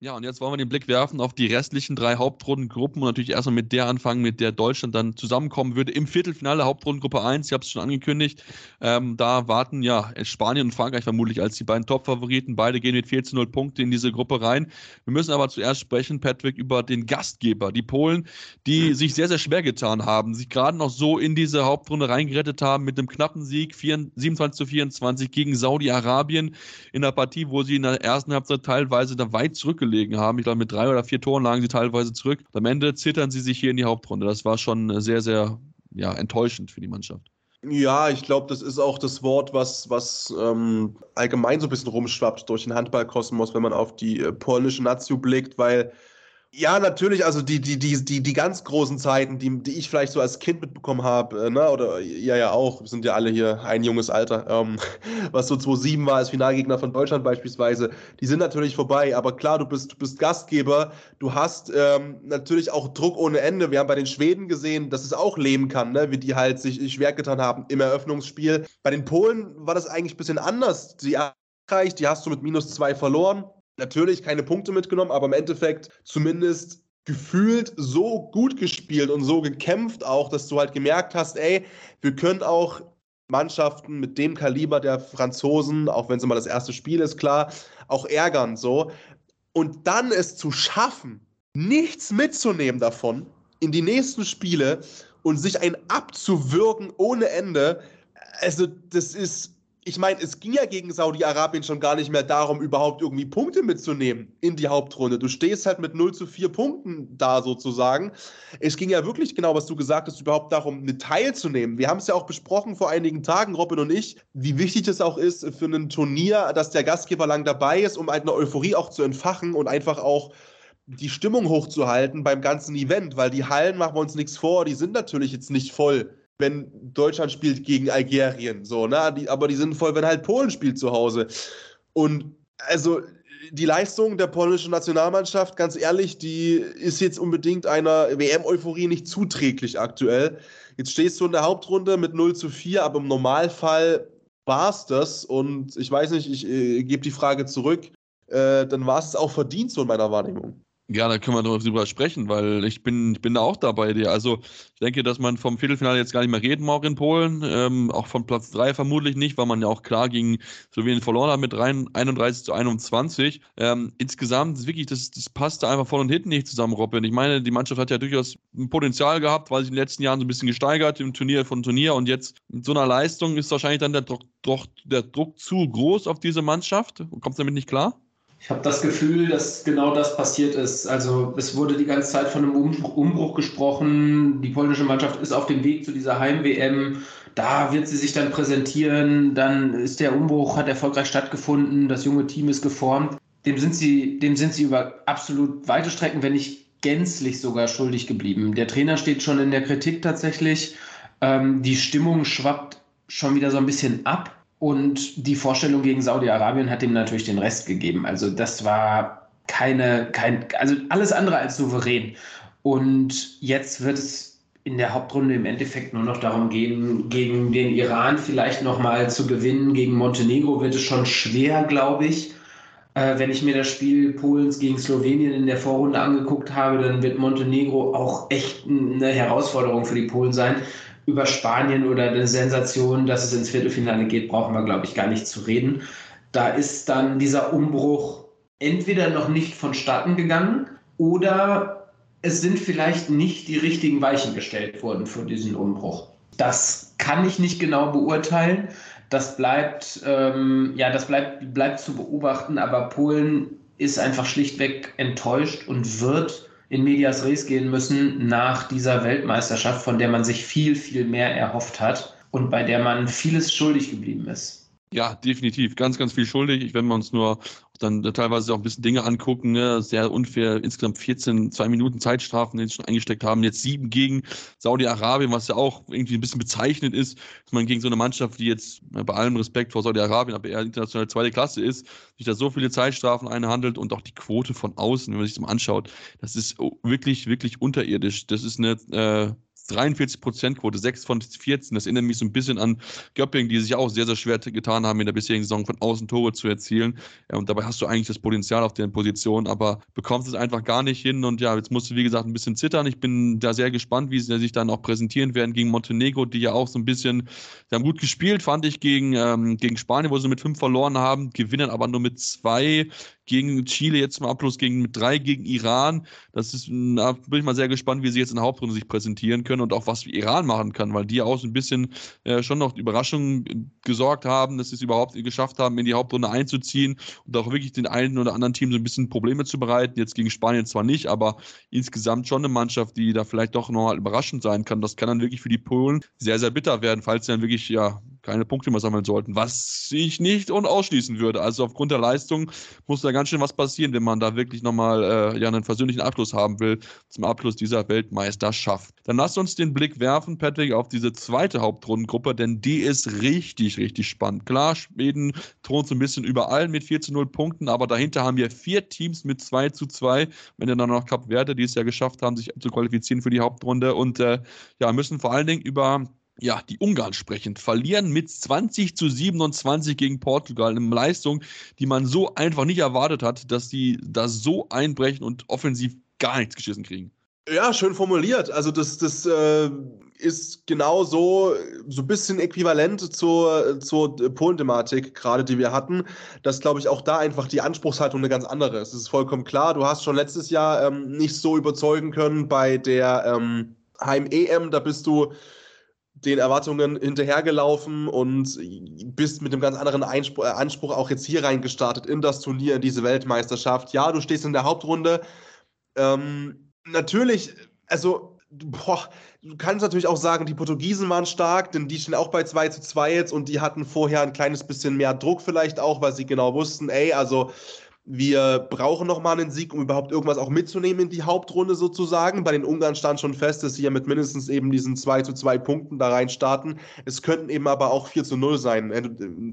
Ja, und jetzt wollen wir den Blick werfen auf die restlichen drei Hauptrundengruppen und natürlich erstmal mit der anfangen, mit der Deutschland dann zusammenkommen würde im Viertelfinale Hauptrundengruppe 1. Ich habe es schon angekündigt. Ähm, da warten ja Spanien und Frankreich vermutlich als die beiden Top-Favoriten. Beide gehen mit 4 zu 0 Punkte in diese Gruppe rein. Wir müssen aber zuerst sprechen, Patrick, über den Gastgeber, die Polen, die sich sehr, sehr schwer getan haben, sich gerade noch so in diese Hauptrunde reingerettet haben mit einem knappen Sieg 27 zu 24 gegen Saudi-Arabien in der Partie, wo sie in der ersten Halbzeit teilweise da weit zurückgelegt zurückgelegen haben. Ich glaube, mit drei oder vier Toren lagen sie teilweise zurück. Am Ende zittern sie sich hier in die Hauptrunde. Das war schon sehr, sehr ja, enttäuschend für die Mannschaft. Ja, ich glaube, das ist auch das Wort, was, was ähm, allgemein so ein bisschen rumschwappt durch den Handballkosmos, wenn man auf die äh, polnische Nazio blickt, weil ja, natürlich, also die, die, die, die, die ganz großen Zeiten, die, die ich vielleicht so als Kind mitbekommen habe, äh, ne, oder ja, ja auch, wir sind ja alle hier ein junges Alter, ähm, [LAUGHS] was so 2007 war als Finalgegner von Deutschland beispielsweise, die sind natürlich vorbei, aber klar, du bist, du bist Gastgeber, du hast ähm, natürlich auch Druck ohne Ende. Wir haben bei den Schweden gesehen, dass es auch leben kann, ne, wie die halt sich schwer getan haben im Eröffnungsspiel. Bei den Polen war das eigentlich ein bisschen anders. Die Erreicht, die hast du mit minus zwei verloren natürlich keine Punkte mitgenommen, aber im Endeffekt zumindest gefühlt so gut gespielt und so gekämpft auch, dass du halt gemerkt hast, ey, wir können auch Mannschaften mit dem Kaliber der Franzosen, auch wenn es immer das erste Spiel ist, klar, auch ärgern so. Und dann es zu schaffen, nichts mitzunehmen davon in die nächsten Spiele und sich ein abzuwirken ohne Ende, also das ist ich meine, es ging ja gegen Saudi-Arabien schon gar nicht mehr darum, überhaupt irgendwie Punkte mitzunehmen in die Hauptrunde. Du stehst halt mit 0 zu 4 Punkten da sozusagen. Es ging ja wirklich genau, was du gesagt hast, überhaupt darum, eine teilzunehmen. Wir haben es ja auch besprochen vor einigen Tagen, Robin und ich, wie wichtig es auch ist für ein Turnier, dass der Gastgeber lang dabei ist, um halt eine Euphorie auch zu entfachen und einfach auch die Stimmung hochzuhalten beim ganzen Event, weil die Hallen, machen wir uns nichts vor, die sind natürlich jetzt nicht voll wenn Deutschland spielt gegen Algerien, so, ne? Die, aber die sind voll, wenn halt Polen spielt zu Hause. Und also die Leistung der polnischen Nationalmannschaft, ganz ehrlich, die ist jetzt unbedingt einer WM-Euphorie nicht zuträglich aktuell. Jetzt stehst du in der Hauptrunde mit 0 zu 4, aber im Normalfall war es das. Und ich weiß nicht, ich äh, gebe die Frage zurück. Äh, dann war es auch verdient, so in meiner Wahrnehmung. Ja, da können wir drüber sprechen, weil ich bin, ich bin da auch dabei dir. Also ich denke, dass man vom Viertelfinale jetzt gar nicht mehr reden mag in Polen. Ähm, auch von Platz 3 vermutlich nicht, weil man ja auch klar gegen Slowenien verloren hat mit rein 31 zu 21. Ähm, insgesamt ist wirklich, das, das passte einfach vorne und hinten nicht zusammen, Robin. Ich meine, die Mannschaft hat ja durchaus ein Potenzial gehabt, weil sich in den letzten Jahren so ein bisschen gesteigert im Turnier von Turnier und jetzt mit so einer Leistung ist wahrscheinlich dann der Druck, der Druck zu groß auf diese Mannschaft. Kommt damit nicht klar? Ich habe das Gefühl, dass genau das passiert ist. Also es wurde die ganze Zeit von einem Umbruch, Umbruch gesprochen. Die polnische Mannschaft ist auf dem Weg zu dieser Heim-WM. Da wird sie sich dann präsentieren. Dann ist der Umbruch, hat erfolgreich stattgefunden. Das junge Team ist geformt. Dem sind sie, dem sind sie über absolut weite Strecken, wenn nicht gänzlich sogar schuldig geblieben. Der Trainer steht schon in der Kritik tatsächlich. Ähm, die Stimmung schwappt schon wieder so ein bisschen ab. Und die Vorstellung gegen Saudi-Arabien hat ihm natürlich den Rest gegeben. Also das war keine, kein, also alles andere als souverän. Und jetzt wird es in der Hauptrunde im Endeffekt nur noch darum gehen, gegen den Iran vielleicht nochmal zu gewinnen. Gegen Montenegro wird es schon schwer, glaube ich. Äh, wenn ich mir das Spiel Polens gegen Slowenien in der Vorrunde angeguckt habe, dann wird Montenegro auch echt eine Herausforderung für die Polen sein über Spanien oder eine Sensation, dass es ins Viertelfinale geht, brauchen wir, glaube ich, gar nicht zu reden. Da ist dann dieser Umbruch entweder noch nicht vonstatten gegangen oder es sind vielleicht nicht die richtigen Weichen gestellt worden für diesen Umbruch. Das kann ich nicht genau beurteilen. Das bleibt, ähm, ja, das bleibt, bleibt zu beobachten, aber Polen ist einfach schlichtweg enttäuscht und wird in Medias Res gehen müssen nach dieser Weltmeisterschaft, von der man sich viel, viel mehr erhofft hat und bei der man vieles schuldig geblieben ist. Ja, definitiv. Ganz, ganz viel schuldig. Wenn wir uns nur dann teilweise auch ein bisschen Dinge angucken, ne? sehr unfair. Insgesamt 14, zwei Minuten Zeitstrafen, die sie schon eingesteckt haben. Jetzt sieben gegen Saudi-Arabien, was ja auch irgendwie ein bisschen bezeichnend ist, dass man gegen so eine Mannschaft, die jetzt bei allem Respekt vor Saudi-Arabien, aber eher international zweite Klasse ist, sich da so viele Zeitstrafen einhandelt und auch die Quote von außen, wenn man sich das mal anschaut, das ist wirklich, wirklich unterirdisch. Das ist eine äh, 43%-Quote, 6 von 14. Das erinnert mich so ein bisschen an Göpping, die sich auch sehr, sehr schwer getan haben, in der bisherigen Saison von außen Tore zu erzielen. Und dabei hast du eigentlich das Potenzial auf der Position, aber bekommst es einfach gar nicht hin. Und ja, jetzt musst du, wie gesagt, ein bisschen zittern. Ich bin da sehr gespannt, wie sie sich dann auch präsentieren werden gegen Montenegro, die ja auch so ein bisschen, sie haben gut gespielt, fand ich, gegen, ähm, gegen Spanien, wo sie mit fünf verloren haben, gewinnen aber nur mit zwei gegen Chile jetzt zum Abschluss gegen mit drei gegen Iran. Das ist, da bin ich mal sehr gespannt, wie sie jetzt in der Hauptrunde sich präsentieren können und auch was Iran machen kann, weil die auch so ein bisschen äh, schon noch Überraschungen gesorgt haben, dass sie es überhaupt geschafft haben, in die Hauptrunde einzuziehen und auch wirklich den einen oder anderen Team so ein bisschen Probleme zu bereiten. Jetzt gegen Spanien zwar nicht, aber insgesamt schon eine Mannschaft, die da vielleicht doch nochmal überraschend sein kann. Das kann dann wirklich für die Polen sehr, sehr bitter werden, falls sie dann wirklich ja keine Punkte mehr sammeln sollten, was ich nicht unausschließen würde. Also aufgrund der Leistung muss da ganz schön was passieren, wenn man da wirklich nochmal äh, ja, einen versöhnlichen Abschluss haben will zum Abschluss dieser Weltmeisterschaft. Dann lass uns den Blick werfen, Patrick, auf diese zweite Hauptrundengruppe, denn die ist richtig, richtig spannend. Klar, Schweden thront so ein bisschen überall mit 4 zu 0 Punkten, aber dahinter haben wir vier Teams mit 2 zu 2, wenn dann noch Kap Verde, die es ja geschafft haben, sich zu qualifizieren für die Hauptrunde und äh, ja, müssen vor allen Dingen über ja, die Ungarn sprechend, verlieren mit 20 zu 27 gegen Portugal. Eine Leistung, die man so einfach nicht erwartet hat, dass die da so einbrechen und offensiv gar nichts geschissen kriegen. Ja, schön formuliert. Also das, das äh, ist genau so, so ein bisschen äquivalent zur, zur Polen-Thematik gerade, die wir hatten. Dass, glaube ich, auch da einfach die Anspruchshaltung eine ganz andere ist. Es ist vollkommen klar. Du hast schon letztes Jahr ähm, nicht so überzeugen können bei der ähm, Heim-EM. Da bist du den Erwartungen hinterhergelaufen und bist mit einem ganz anderen Einspruch, äh, Anspruch auch jetzt hier reingestartet in das Turnier, in diese Weltmeisterschaft. Ja, du stehst in der Hauptrunde. Ähm, natürlich, also boah, du kannst natürlich auch sagen, die Portugiesen waren stark, denn die stehen auch bei 2 zu 2 jetzt und die hatten vorher ein kleines bisschen mehr Druck vielleicht auch, weil sie genau wussten, ey, also wir brauchen nochmal einen Sieg, um überhaupt irgendwas auch mitzunehmen in die Hauptrunde sozusagen. Bei den Ungarn stand schon fest, dass sie ja mit mindestens eben diesen 2 zu 2 Punkten da rein starten. Es könnten eben aber auch 4 zu 0 sein. Äh,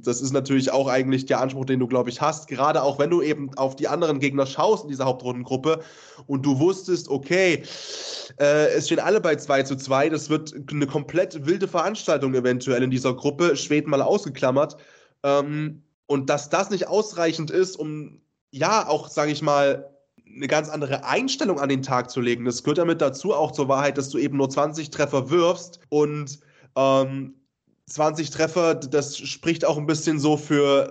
das ist natürlich auch eigentlich der Anspruch, den du, glaube ich, hast. Gerade auch wenn du eben auf die anderen Gegner schaust in dieser Hauptrundengruppe und du wusstest, okay, äh, es stehen alle bei 2 zu 2. Das wird eine komplett wilde Veranstaltung eventuell in dieser Gruppe. Schweden mal ausgeklammert. Ähm, und dass das nicht ausreichend ist, um ja, auch, sage ich mal, eine ganz andere Einstellung an den Tag zu legen. Das gehört damit dazu auch zur Wahrheit, dass du eben nur 20 Treffer wirfst und ähm, 20 Treffer, das spricht auch ein bisschen so für,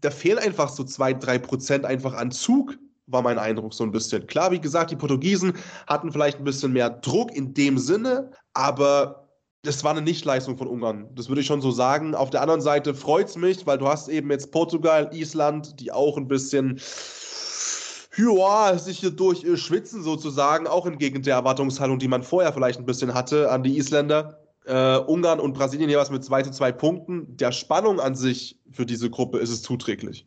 da fehlen einfach so 2, 3 Prozent einfach an Zug, war mein Eindruck so ein bisschen. Klar, wie gesagt, die Portugiesen hatten vielleicht ein bisschen mehr Druck in dem Sinne, aber das war eine Nichtleistung von Ungarn. Das würde ich schon so sagen. Auf der anderen Seite freut es mich, weil du hast eben jetzt Portugal, Island, die auch ein bisschen ja, sich hier durch schwitzen sozusagen, auch entgegen der Erwartungshaltung, die man vorher vielleicht ein bisschen hatte an die Isländer. Äh, Ungarn und Brasilien jeweils mit 2 zu 2 Punkten. Der Spannung an sich für diese Gruppe ist es zuträglich.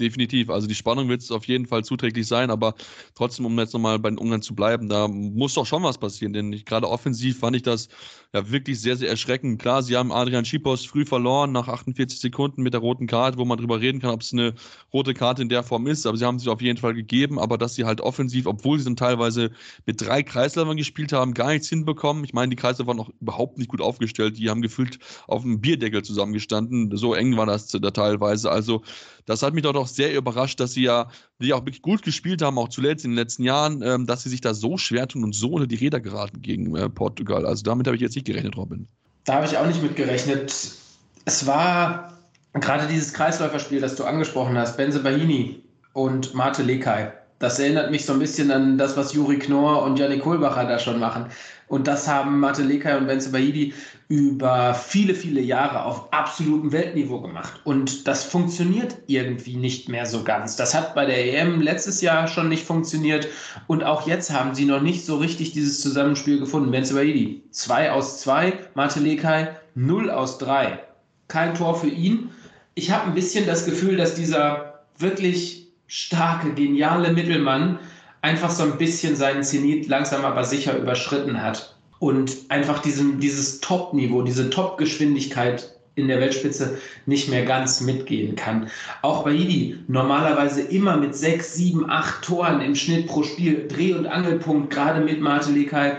Definitiv. Also die Spannung wird es auf jeden Fall zuträglich sein, aber trotzdem, um jetzt nochmal bei den Ungarn zu bleiben, da muss doch schon was passieren, denn gerade offensiv fand ich das ja wirklich sehr, sehr erschreckend. Klar, sie haben Adrian Schipos früh verloren, nach 48 Sekunden mit der roten Karte, wo man drüber reden kann, ob es eine rote Karte in der Form ist, aber sie haben sich auf jeden Fall gegeben, aber dass sie halt offensiv, obwohl sie dann teilweise mit drei Kreisläufern gespielt haben, gar nichts hinbekommen. Ich meine, die Kreisläufer waren auch überhaupt nicht gut aufgestellt, die haben gefühlt auf dem Bierdeckel zusammengestanden, so eng war das da teilweise. Also das hat mich doch, doch sehr überrascht, dass sie ja die auch wirklich gut gespielt haben, auch zuletzt in den letzten Jahren, ähm, dass sie sich da so schwer tun und so unter die Räder geraten gegen äh, Portugal. Also damit habe ich jetzt nicht gerechnet, Robin. Da habe ich auch nicht mit gerechnet. Es war gerade dieses Kreisläuferspiel, das du angesprochen hast, Benze Bahini und Mate Lekai. Das erinnert mich so ein bisschen an das, was Juri Knorr und Janik Kohlbacher da schon machen. Und das haben Mate Lekai und Benze Bahidi über viele, viele Jahre auf absolutem Weltniveau gemacht. Und das funktioniert irgendwie nicht mehr so ganz. Das hat bei der EM letztes Jahr schon nicht funktioniert. Und auch jetzt haben sie noch nicht so richtig dieses Zusammenspiel gefunden. Benze Bahidi, 2 aus 2, Mate Lekai, 0 aus 3. Kein Tor für ihn. Ich habe ein bisschen das Gefühl, dass dieser wirklich starke, geniale Mittelmann einfach so ein bisschen seinen Zenit langsam aber sicher überschritten hat. Und einfach diesem, dieses Top-Niveau, diese Top-Geschwindigkeit in der Weltspitze nicht mehr ganz mitgehen kann. Auch bei Idi normalerweise immer mit sechs, sieben, acht Toren im Schnitt pro Spiel, Dreh- und Angelpunkt, gerade mit Martelikay.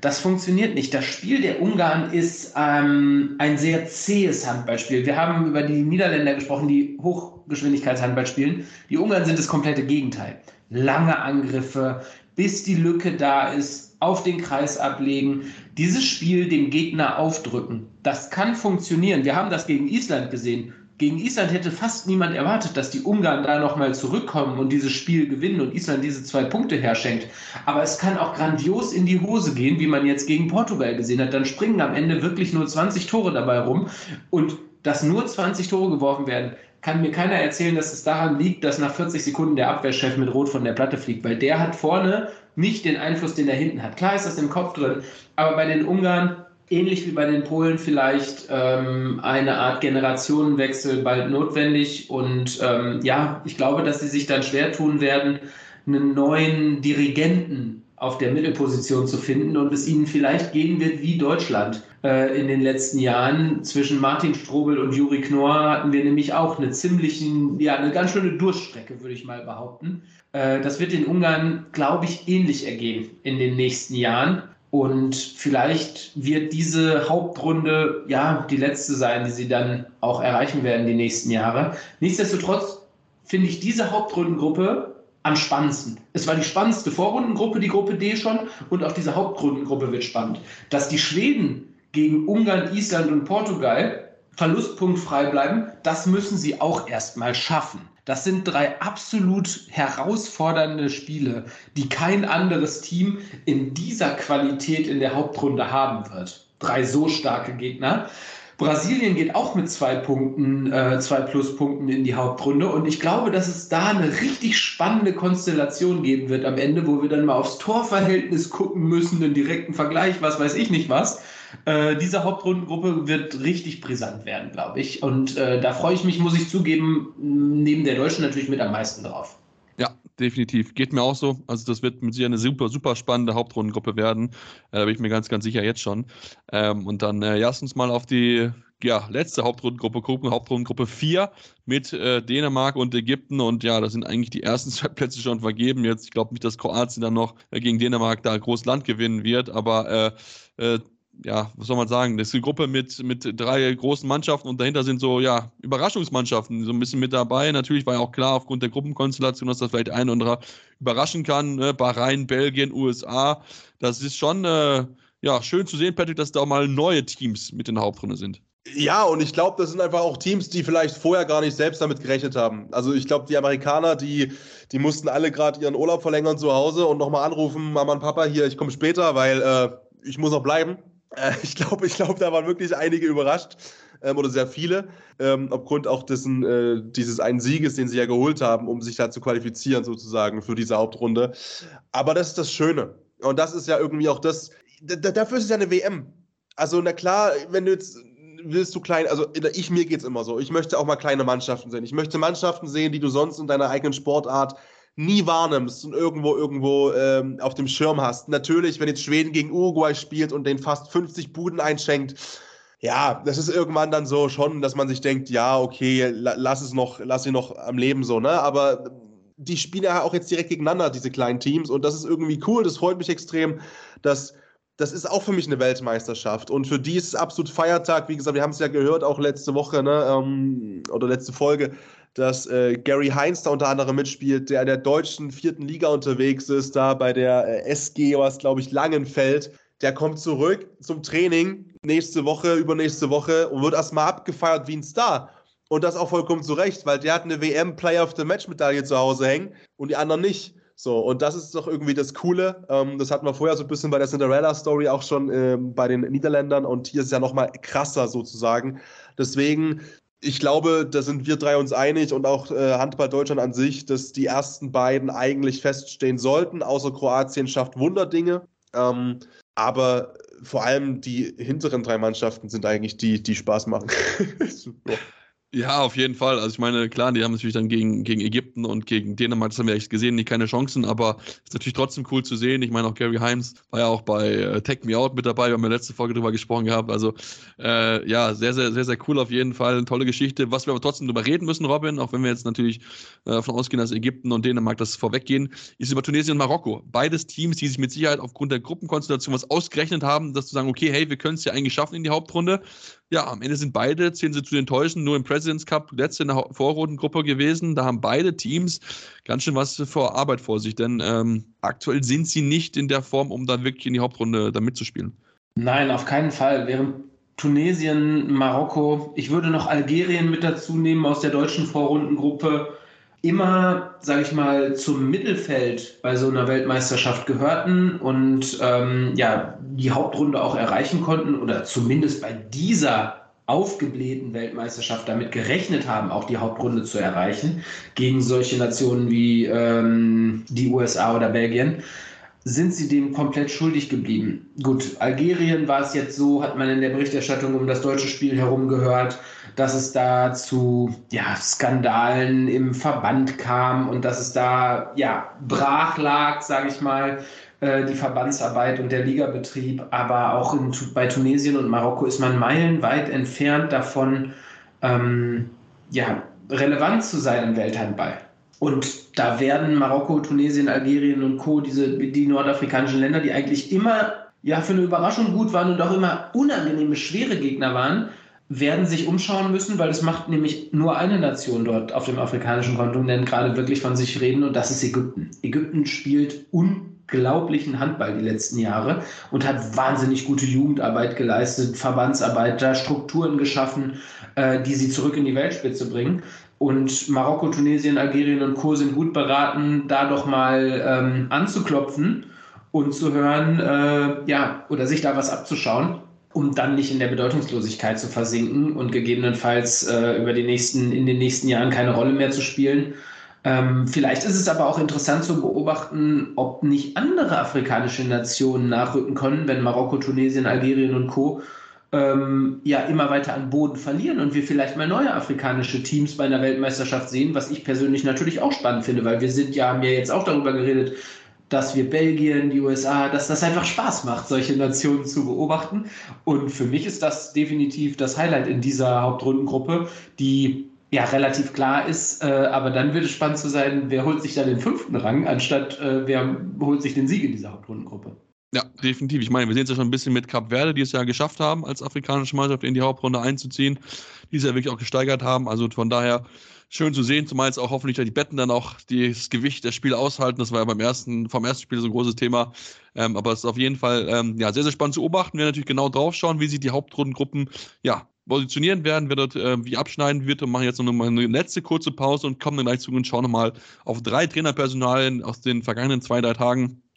Das funktioniert nicht. Das Spiel der Ungarn ist ähm, ein sehr zähes Handballspiel. Wir haben über die Niederländer gesprochen, die Hochgeschwindigkeitshandball spielen. Die Ungarn sind das komplette Gegenteil. Lange Angriffe, bis die Lücke da ist, auf den Kreis ablegen, dieses Spiel dem Gegner aufdrücken. Das kann funktionieren. Wir haben das gegen Island gesehen. Gegen Island hätte fast niemand erwartet, dass die Ungarn da nochmal zurückkommen und dieses Spiel gewinnen und Island diese zwei Punkte herschenkt. Aber es kann auch grandios in die Hose gehen, wie man jetzt gegen Portugal gesehen hat. Dann springen am Ende wirklich nur 20 Tore dabei rum und dass nur 20 Tore geworfen werden, kann mir keiner erzählen, dass es daran liegt, dass nach 40 Sekunden der Abwehrchef mit Rot von der Platte fliegt, weil der hat vorne nicht den Einfluss, den er hinten hat. Klar ist das im Kopf drin, aber bei den Ungarn, ähnlich wie bei den Polen, vielleicht ähm, eine Art Generationenwechsel bald notwendig. Und ähm, ja, ich glaube, dass sie sich dann schwer tun werden, einen neuen Dirigenten auf der Mittelposition zu finden und es ihnen vielleicht gehen wird wie Deutschland äh, in den letzten Jahren. Zwischen Martin Strobel und Juri Knorr hatten wir nämlich auch eine ziemlichen, ja, eine ganz schöne Durststrecke, würde ich mal behaupten. Äh, das wird den Ungarn, glaube ich, ähnlich ergehen in den nächsten Jahren. Und vielleicht wird diese Hauptrunde ja die letzte sein, die sie dann auch erreichen werden die nächsten Jahre. Nichtsdestotrotz finde ich diese Hauptrundengruppe am spannendsten. Es war die spannendste Vorrundengruppe, die Gruppe D schon, und auch diese Hauptrundengruppe wird spannend. Dass die Schweden gegen Ungarn, Island und Portugal verlustpunktfrei bleiben, das müssen sie auch erstmal schaffen. Das sind drei absolut herausfordernde Spiele, die kein anderes Team in dieser Qualität in der Hauptrunde haben wird. drei so starke Gegner. Brasilien geht auch mit zwei Punkten, äh, zwei Pluspunkten in die Hauptrunde. Und ich glaube, dass es da eine richtig spannende Konstellation geben wird am Ende, wo wir dann mal aufs Torverhältnis gucken müssen, einen direkten Vergleich, was weiß ich nicht was. Äh, diese Hauptrundengruppe wird richtig brisant werden, glaube ich. Und äh, da freue ich mich, muss ich zugeben, neben der Deutschen natürlich mit am meisten drauf. Ja, definitiv. Geht mir auch so. Also das wird mit sicher eine super, super spannende Hauptrundengruppe werden. Äh, da bin ich mir ganz, ganz sicher jetzt schon. Ähm, und dann äh, lass uns mal auf die ja, letzte Hauptrundengruppe gucken, Hauptrundengruppe 4 mit äh, Dänemark und Ägypten. Und ja, da sind eigentlich die ersten [LAUGHS] zwei Plätze schon vergeben. Jetzt, ich glaube nicht, dass Kroatien dann noch äh, gegen Dänemark da groß Land gewinnen wird, aber äh, äh, ja, was soll man sagen, das ist eine Gruppe mit, mit drei großen Mannschaften und dahinter sind so, ja, Überraschungsmannschaften so ein bisschen mit dabei. Natürlich war ja auch klar aufgrund der Gruppenkonstellation, dass das vielleicht ein oder andere überraschen kann. Ne? Bahrain, Belgien, USA. Das ist schon, äh, ja, schön zu sehen, Patrick, dass da auch mal neue Teams mit in der Hauptrunde sind. Ja, und ich glaube, das sind einfach auch Teams, die vielleicht vorher gar nicht selbst damit gerechnet haben. Also ich glaube, die Amerikaner, die, die mussten alle gerade ihren Urlaub verlängern zu Hause und nochmal anrufen, Mama und Papa, hier, ich komme später, weil äh, ich muss noch bleiben. Äh, [LAUGHS] ich glaube, ich glaub, da waren wirklich einige überrascht ähm, oder sehr viele, ähm, aufgrund auch dessen, äh, dieses einen Sieges, den sie ja geholt haben, um sich da zu qualifizieren sozusagen für diese Hauptrunde. Aber das ist das Schöne. Und das ist ja irgendwie auch das, dafür ist es ja eine WM. Also, na klar, wenn du jetzt willst du klein, also ich, mir geht es immer so. Ich möchte auch mal kleine Mannschaften sehen. Ich möchte Mannschaften sehen, die du sonst in deiner eigenen Sportart nie wahrnimmst und irgendwo irgendwo ähm, auf dem Schirm hast. Natürlich, wenn jetzt Schweden gegen Uruguay spielt und den fast 50 Buden einschenkt, ja, das ist irgendwann dann so schon, dass man sich denkt, ja, okay, lass es noch, lass sie noch am Leben so, ne? Aber die spielen ja auch jetzt direkt gegeneinander, diese kleinen Teams, und das ist irgendwie cool, das freut mich extrem, dass das ist auch für mich eine Weltmeisterschaft. Und für die ist es absolut Feiertag. Wie gesagt, wir haben es ja gehört, auch letzte Woche, ne, ähm, oder letzte Folge, dass äh, Gary Heinz da unter anderem mitspielt, der in der deutschen vierten Liga unterwegs ist, da bei der äh, SG, was glaube ich Langenfeld. Der kommt zurück zum Training nächste Woche, übernächste Woche und wird erstmal abgefeiert wie ein Star. Und das auch vollkommen zu Recht, weil der hat eine WM Player of the Match Medaille zu Hause hängen und die anderen nicht. So, und das ist doch irgendwie das Coole. Ähm, das hatten wir vorher so ein bisschen bei der Cinderella-Story auch schon ähm, bei den Niederländern und hier ist es ja nochmal krasser sozusagen. Deswegen ich glaube, da sind wir drei uns einig und auch äh, Handball Deutschland an sich, dass die ersten beiden eigentlich feststehen sollten, außer Kroatien schafft Wunderdinge. Ähm, aber vor allem die hinteren drei Mannschaften sind eigentlich die, die Spaß machen. [LAUGHS] Ja, auf jeden Fall. Also ich meine, klar, die haben natürlich dann gegen, gegen Ägypten und gegen Dänemark, das haben wir echt gesehen, nicht keine Chancen, aber ist natürlich trotzdem cool zu sehen. Ich meine, auch Gary Himes war ja auch bei äh, Take Me Out mit dabei, wir haben ja letzte Folge drüber gesprochen gehabt. Also äh, ja, sehr, sehr, sehr, sehr cool auf jeden Fall. Eine tolle Geschichte. Was wir aber trotzdem drüber reden müssen, Robin, auch wenn wir jetzt natürlich äh, davon ausgehen, dass Ägypten und Dänemark das vorweggehen, ist über Tunesien und Marokko. Beides Teams, die sich mit Sicherheit aufgrund der Gruppenkonstellation was ausgerechnet haben, dass zu sagen, okay, hey, wir können es ja eigentlich schaffen in die Hauptrunde ja, am Ende sind beide, zählen sie zu den Täuschen, nur im Presidents Cup letzte in der Vorrundengruppe gewesen. Da haben beide Teams ganz schön was vor Arbeit vor sich, denn ähm, aktuell sind sie nicht in der Form, um dann wirklich in die Hauptrunde da mitzuspielen. Nein, auf keinen Fall. Während Tunesien, Marokko, ich würde noch Algerien mit dazu nehmen aus der deutschen Vorrundengruppe immer, sage ich mal, zum Mittelfeld bei so einer Weltmeisterschaft gehörten und ähm, ja, die Hauptrunde auch erreichen konnten oder zumindest bei dieser aufgeblähten Weltmeisterschaft damit gerechnet haben, auch die Hauptrunde zu erreichen, gegen solche Nationen wie ähm, die USA oder Belgien sind sie dem komplett schuldig geblieben. Gut, Algerien war es jetzt so, hat man in der Berichterstattung um das deutsche Spiel herum gehört, dass es da zu ja, Skandalen im Verband kam und dass es da ja, brach lag, sage ich mal, äh, die Verbandsarbeit und der Ligabetrieb. Aber auch in, bei Tunesien und Marokko ist man meilenweit entfernt davon, ähm, ja, relevant zu sein im Welthandball. Und da werden Marokko, Tunesien, Algerien und Co., diese, die nordafrikanischen Länder, die eigentlich immer ja, für eine Überraschung gut waren und auch immer unangenehme, schwere Gegner waren, werden sich umschauen müssen, weil es macht nämlich nur eine Nation dort auf dem afrikanischen Kontinent gerade wirklich von sich reden und das ist Ägypten. Ägypten spielt unglaublichen Handball die letzten Jahre und hat wahnsinnig gute Jugendarbeit geleistet, Verbandsarbeit, da Strukturen geschaffen, äh, die sie zurück in die Weltspitze bringen. Und Marokko, Tunesien, Algerien und Co. sind gut beraten, da doch mal ähm, anzuklopfen und zu hören, äh, ja, oder sich da was abzuschauen. um dann nicht in der Bedeutungslosigkeit zu versinken und gegebenenfalls äh, über die nächsten, in den nächsten Jahren keine Rolle mehr zu spielen. Ähm, vielleicht ist es aber auch interessant zu beobachten, ob nicht andere afrikanische Nationen nachrücken können, wenn Marokko, Tunesien, Algerien und Co. Ähm, ja immer weiter an Boden verlieren und wir vielleicht mal neue afrikanische Teams bei einer Weltmeisterschaft sehen, was ich persönlich natürlich auch spannend finde, weil wir sind ja, haben ja jetzt auch darüber geredet, dass wir Belgien, die USA, dass das einfach Spaß macht, solche Nationen zu beobachten. Und für mich ist das definitiv das Highlight in dieser Hauptrundengruppe, die ja relativ klar ist. Äh, aber dann wird es spannend zu sein, wer holt sich da den fünften Rang, anstatt äh, wer holt sich den Sieg in dieser Hauptrundengruppe. Ja, definitiv. Ich meine, wir sehen es ja schon ein bisschen mit Cap Verde, die es ja geschafft haben, als afrikanische Mannschaft in die Hauptrunde einzuziehen, die es ja wirklich auch gesteigert haben. Also von daher schön zu sehen, zumal jetzt auch hoffentlich die Betten dann auch das Gewicht der Spiele aushalten. Das war ja beim ersten, vom ersten Spiel so ein großes Thema. Ähm, aber es ist auf jeden Fall ähm, ja, sehr, sehr spannend zu beobachten. Wir werden natürlich genau drauf schauen, wie sich die Hauptrundengruppen ja, positionieren werden, wer dort äh, wie abschneiden wird und machen jetzt noch mal eine letzte kurze Pause und kommen dann gleich zu und schauen nochmal auf drei Trainerpersonalien aus den vergangenen zwei, drei Tagen,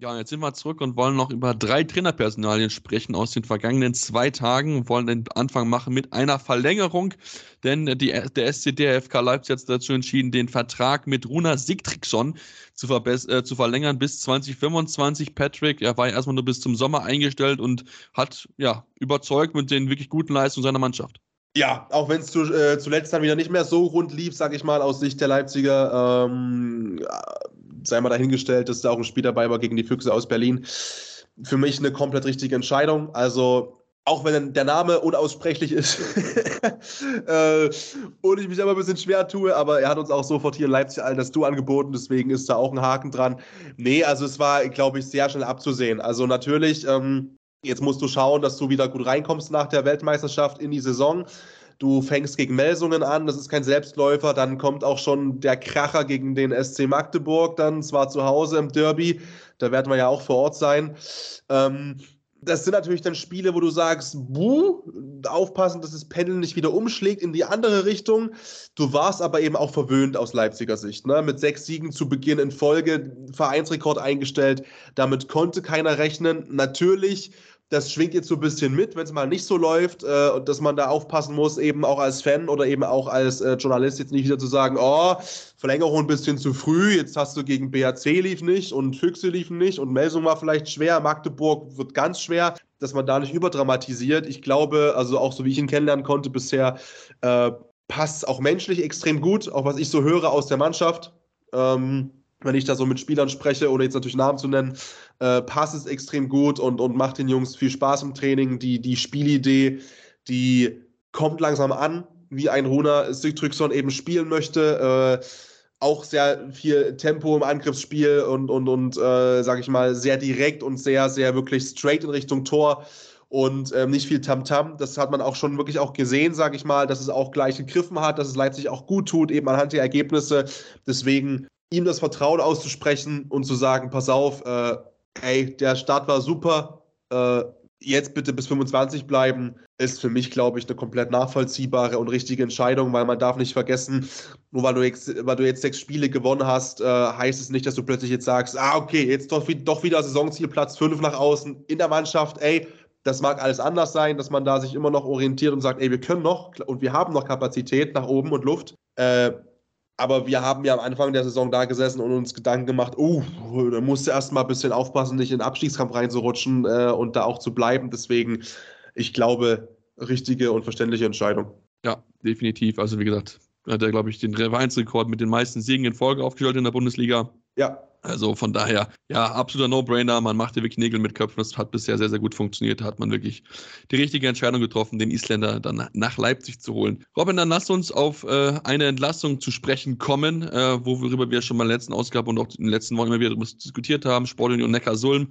Ja, und jetzt sind wir zurück und wollen noch über drei Trainerpersonalien sprechen aus den vergangenen zwei Tagen. Wir wollen den Anfang machen mit einer Verlängerung, denn die, der SCDFK Leipzig hat dazu entschieden, den Vertrag mit Runa Sigtriksson zu, äh, zu verlängern bis 2025. Patrick, er war ja erstmal nur bis zum Sommer eingestellt und hat ja überzeugt mit den wirklich guten Leistungen seiner Mannschaft. Ja, auch wenn es zu, äh, zuletzt dann wieder nicht mehr so rund lief, sag ich mal, aus Sicht der Leipziger. Ähm, sei mal dahingestellt, dass da auch ein Spiel dabei war gegen die Füchse aus Berlin. Für mich eine komplett richtige Entscheidung. Also, auch wenn der Name unaussprechlich ist [LAUGHS] äh, und ich mich aber ein bisschen schwer tue, aber er hat uns auch sofort hier in Leipzig allen das Du angeboten, deswegen ist da auch ein Haken dran. Nee, also es war, glaube ich, sehr schnell abzusehen. Also natürlich, ähm, Jetzt musst du schauen, dass du wieder gut reinkommst nach der Weltmeisterschaft in die Saison. Du fängst gegen Melsungen an, das ist kein Selbstläufer. Dann kommt auch schon der Kracher gegen den SC Magdeburg, dann zwar zu Hause im Derby. Da werden wir ja auch vor Ort sein. Ähm, das sind natürlich dann Spiele, wo du sagst, buh, aufpassen, dass das Pendel nicht wieder umschlägt in die andere Richtung. Du warst aber eben auch verwöhnt aus Leipziger Sicht. Ne? Mit sechs Siegen zu Beginn in Folge, Vereinsrekord eingestellt. Damit konnte keiner rechnen. Natürlich das schwingt jetzt so ein bisschen mit, wenn es mal nicht so läuft äh, und dass man da aufpassen muss, eben auch als Fan oder eben auch als äh, Journalist jetzt nicht wieder zu sagen, oh, Verlängerung ein bisschen zu früh, jetzt hast du gegen BHC lief nicht und Füchse liefen nicht und Melsung war vielleicht schwer, Magdeburg wird ganz schwer, dass man da nicht überdramatisiert. Ich glaube, also auch so wie ich ihn kennenlernen konnte bisher, äh, passt auch menschlich extrem gut, auch was ich so höre aus der Mannschaft. Ähm, wenn ich da so mit Spielern spreche, ohne jetzt natürlich Namen zu nennen, äh, passt es extrem gut und, und macht den Jungs viel Spaß im Training. Die, die Spielidee, die kommt langsam an, wie ein Runa Sigtrygson eben spielen möchte. Äh, auch sehr viel Tempo im Angriffsspiel und, und, und äh, sag ich mal, sehr direkt und sehr, sehr wirklich straight in Richtung Tor und ähm, nicht viel Tamtam. -Tam. Das hat man auch schon wirklich auch gesehen, sage ich mal, dass es auch gleich gegriffen hat, dass es Leipzig auch gut tut, eben anhand der Ergebnisse. Deswegen ihm das Vertrauen auszusprechen und zu sagen, pass auf, äh, ey, der Start war super, äh, jetzt bitte bis 25 bleiben, ist für mich, glaube ich, eine komplett nachvollziehbare und richtige Entscheidung, weil man darf nicht vergessen, nur weil du jetzt, weil du jetzt sechs Spiele gewonnen hast, äh, heißt es nicht, dass du plötzlich jetzt sagst, ah, okay, jetzt doch, doch wieder Saisonziel Platz 5 nach außen in der Mannschaft, ey, das mag alles anders sein, dass man da sich immer noch orientiert und sagt, ey, wir können noch und wir haben noch Kapazität nach oben und Luft. Äh, aber wir haben ja am Anfang der Saison da gesessen und uns Gedanken gemacht, oh, da musst du erstmal ein bisschen aufpassen, nicht in den Abstiegskampf reinzurutschen äh, und da auch zu bleiben. Deswegen, ich glaube, richtige und verständliche Entscheidung. Ja, definitiv. Also wie gesagt, hat er, glaube ich, den Vereinsrekord mit den meisten Siegen in Folge aufgestellt in der Bundesliga. Ja. Also von daher, ja, absoluter No-Brainer. Man macht hier wirklich Nägel mit Köpfen. Das hat bisher sehr, sehr gut funktioniert. Da hat man wirklich die richtige Entscheidung getroffen, den Isländer dann nach Leipzig zu holen. Robin, dann lass uns auf äh, eine Entlassung zu sprechen kommen, äh, worüber wir schon mal in der letzten Ausgabe und auch in den letzten Wochen immer wieder diskutiert haben. Sportunion Neckar-Sulm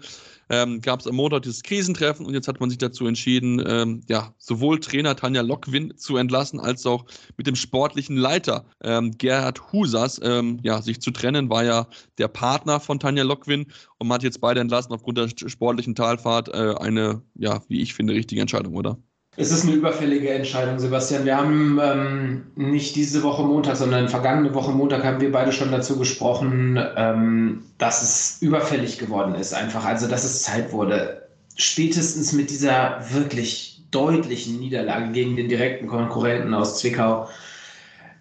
ähm, gab es am Montag dieses Krisentreffen und jetzt hat man sich dazu entschieden, ähm, ja, sowohl Trainer Tanja Lockwin zu entlassen, als auch mit dem sportlichen Leiter ähm, Gerhard Husas ähm, ja, sich zu trennen, war ja der Partner von Tanja Lockwin und man hat jetzt beide entlassen aufgrund der sportlichen Talfahrt. Äh, eine, ja, wie ich finde, richtige Entscheidung, oder? Es ist eine überfällige Entscheidung, Sebastian. Wir haben ähm, nicht diese Woche Montag, sondern vergangene Woche Montag haben wir beide schon dazu gesprochen, ähm, dass es überfällig geworden ist. Einfach, also dass es Zeit wurde. Spätestens mit dieser wirklich deutlichen Niederlage gegen den direkten Konkurrenten aus Zwickau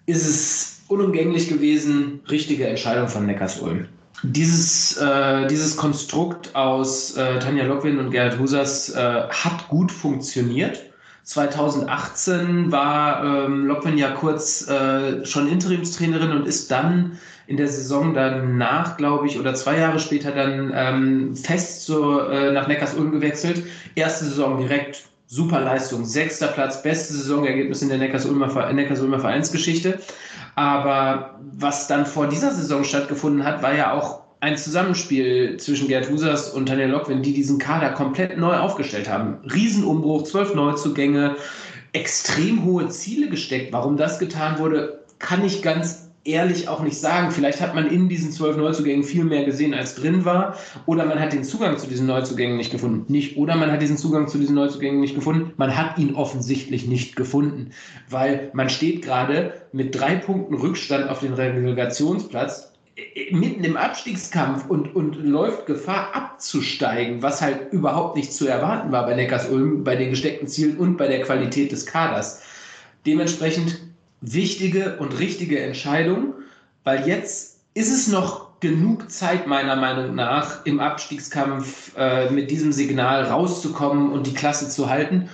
ist es unumgänglich gewesen. Richtige Entscheidung von Neckars-Ulm. Dieses, äh, dieses Konstrukt aus äh, Tanja Lockwin und Gerhard Husers äh, hat gut funktioniert 2018 war ähm, Lockman ja kurz äh, schon Interimstrainerin und ist dann in der Saison danach, glaube ich, oder zwei Jahre später dann ähm, fest zur, äh, nach Neckars-Ulm gewechselt. Erste Saison direkt super Leistung, sechster Platz, beste Saisonergebnis in der Neckars-Ulmer Neckars Vereinsgeschichte. Aber was dann vor dieser Saison stattgefunden hat, war ja auch ein Zusammenspiel zwischen Gerd Husers und Tanja Lockwin, die diesen Kader komplett neu aufgestellt haben. Riesenumbruch, zwölf Neuzugänge, extrem hohe Ziele gesteckt. Warum das getan wurde, kann ich ganz ehrlich auch nicht sagen. Vielleicht hat man in diesen zwölf Neuzugängen viel mehr gesehen, als drin war. Oder man hat den Zugang zu diesen Neuzugängen nicht gefunden. Nicht, oder man hat diesen Zugang zu diesen Neuzugängen nicht gefunden. Man hat ihn offensichtlich nicht gefunden. Weil man steht gerade mit drei Punkten Rückstand auf den Relegationsplatz mitten im Abstiegskampf und, und läuft Gefahr abzusteigen, was halt überhaupt nicht zu erwarten war bei Neckars-Ulm, bei den gesteckten Zielen und bei der Qualität des Kaders. Dementsprechend wichtige und richtige Entscheidung, weil jetzt ist es noch genug Zeit meiner Meinung nach im Abstiegskampf äh, mit diesem Signal rauszukommen und die Klasse zu halten.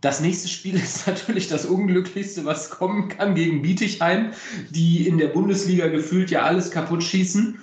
Das nächste Spiel [LAUGHS] ist natürlich das unglücklichste, was kommen kann gegen Bietigheim, die in der Bundesliga gefühlt ja alles kaputt schießen.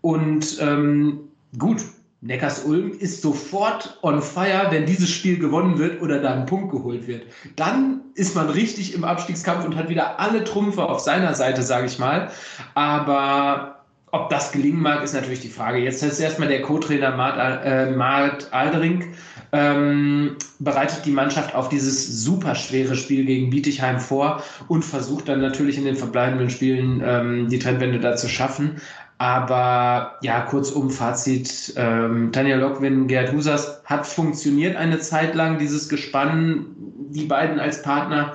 Und ähm, gut, Neckars-Ulm ist sofort on fire, wenn dieses Spiel gewonnen wird oder da ein Punkt geholt wird. Dann ist man richtig im Abstiegskampf und hat wieder alle Trumpfe auf seiner Seite, sage ich mal. Aber ob das gelingen mag, ist natürlich die Frage. Jetzt ist erstmal der Co-Trainer Mart, äh, Mart Aldering ähm, bereitet die Mannschaft auf dieses super schwere Spiel gegen Bietigheim vor und versucht dann natürlich in den verbleibenden Spielen ähm, die Trendwende da zu schaffen. Aber ja, kurzum, Fazit, ähm, Tanja Lockwin, Gerd Husers hat funktioniert eine Zeit lang, dieses Gespann, die beiden als Partner.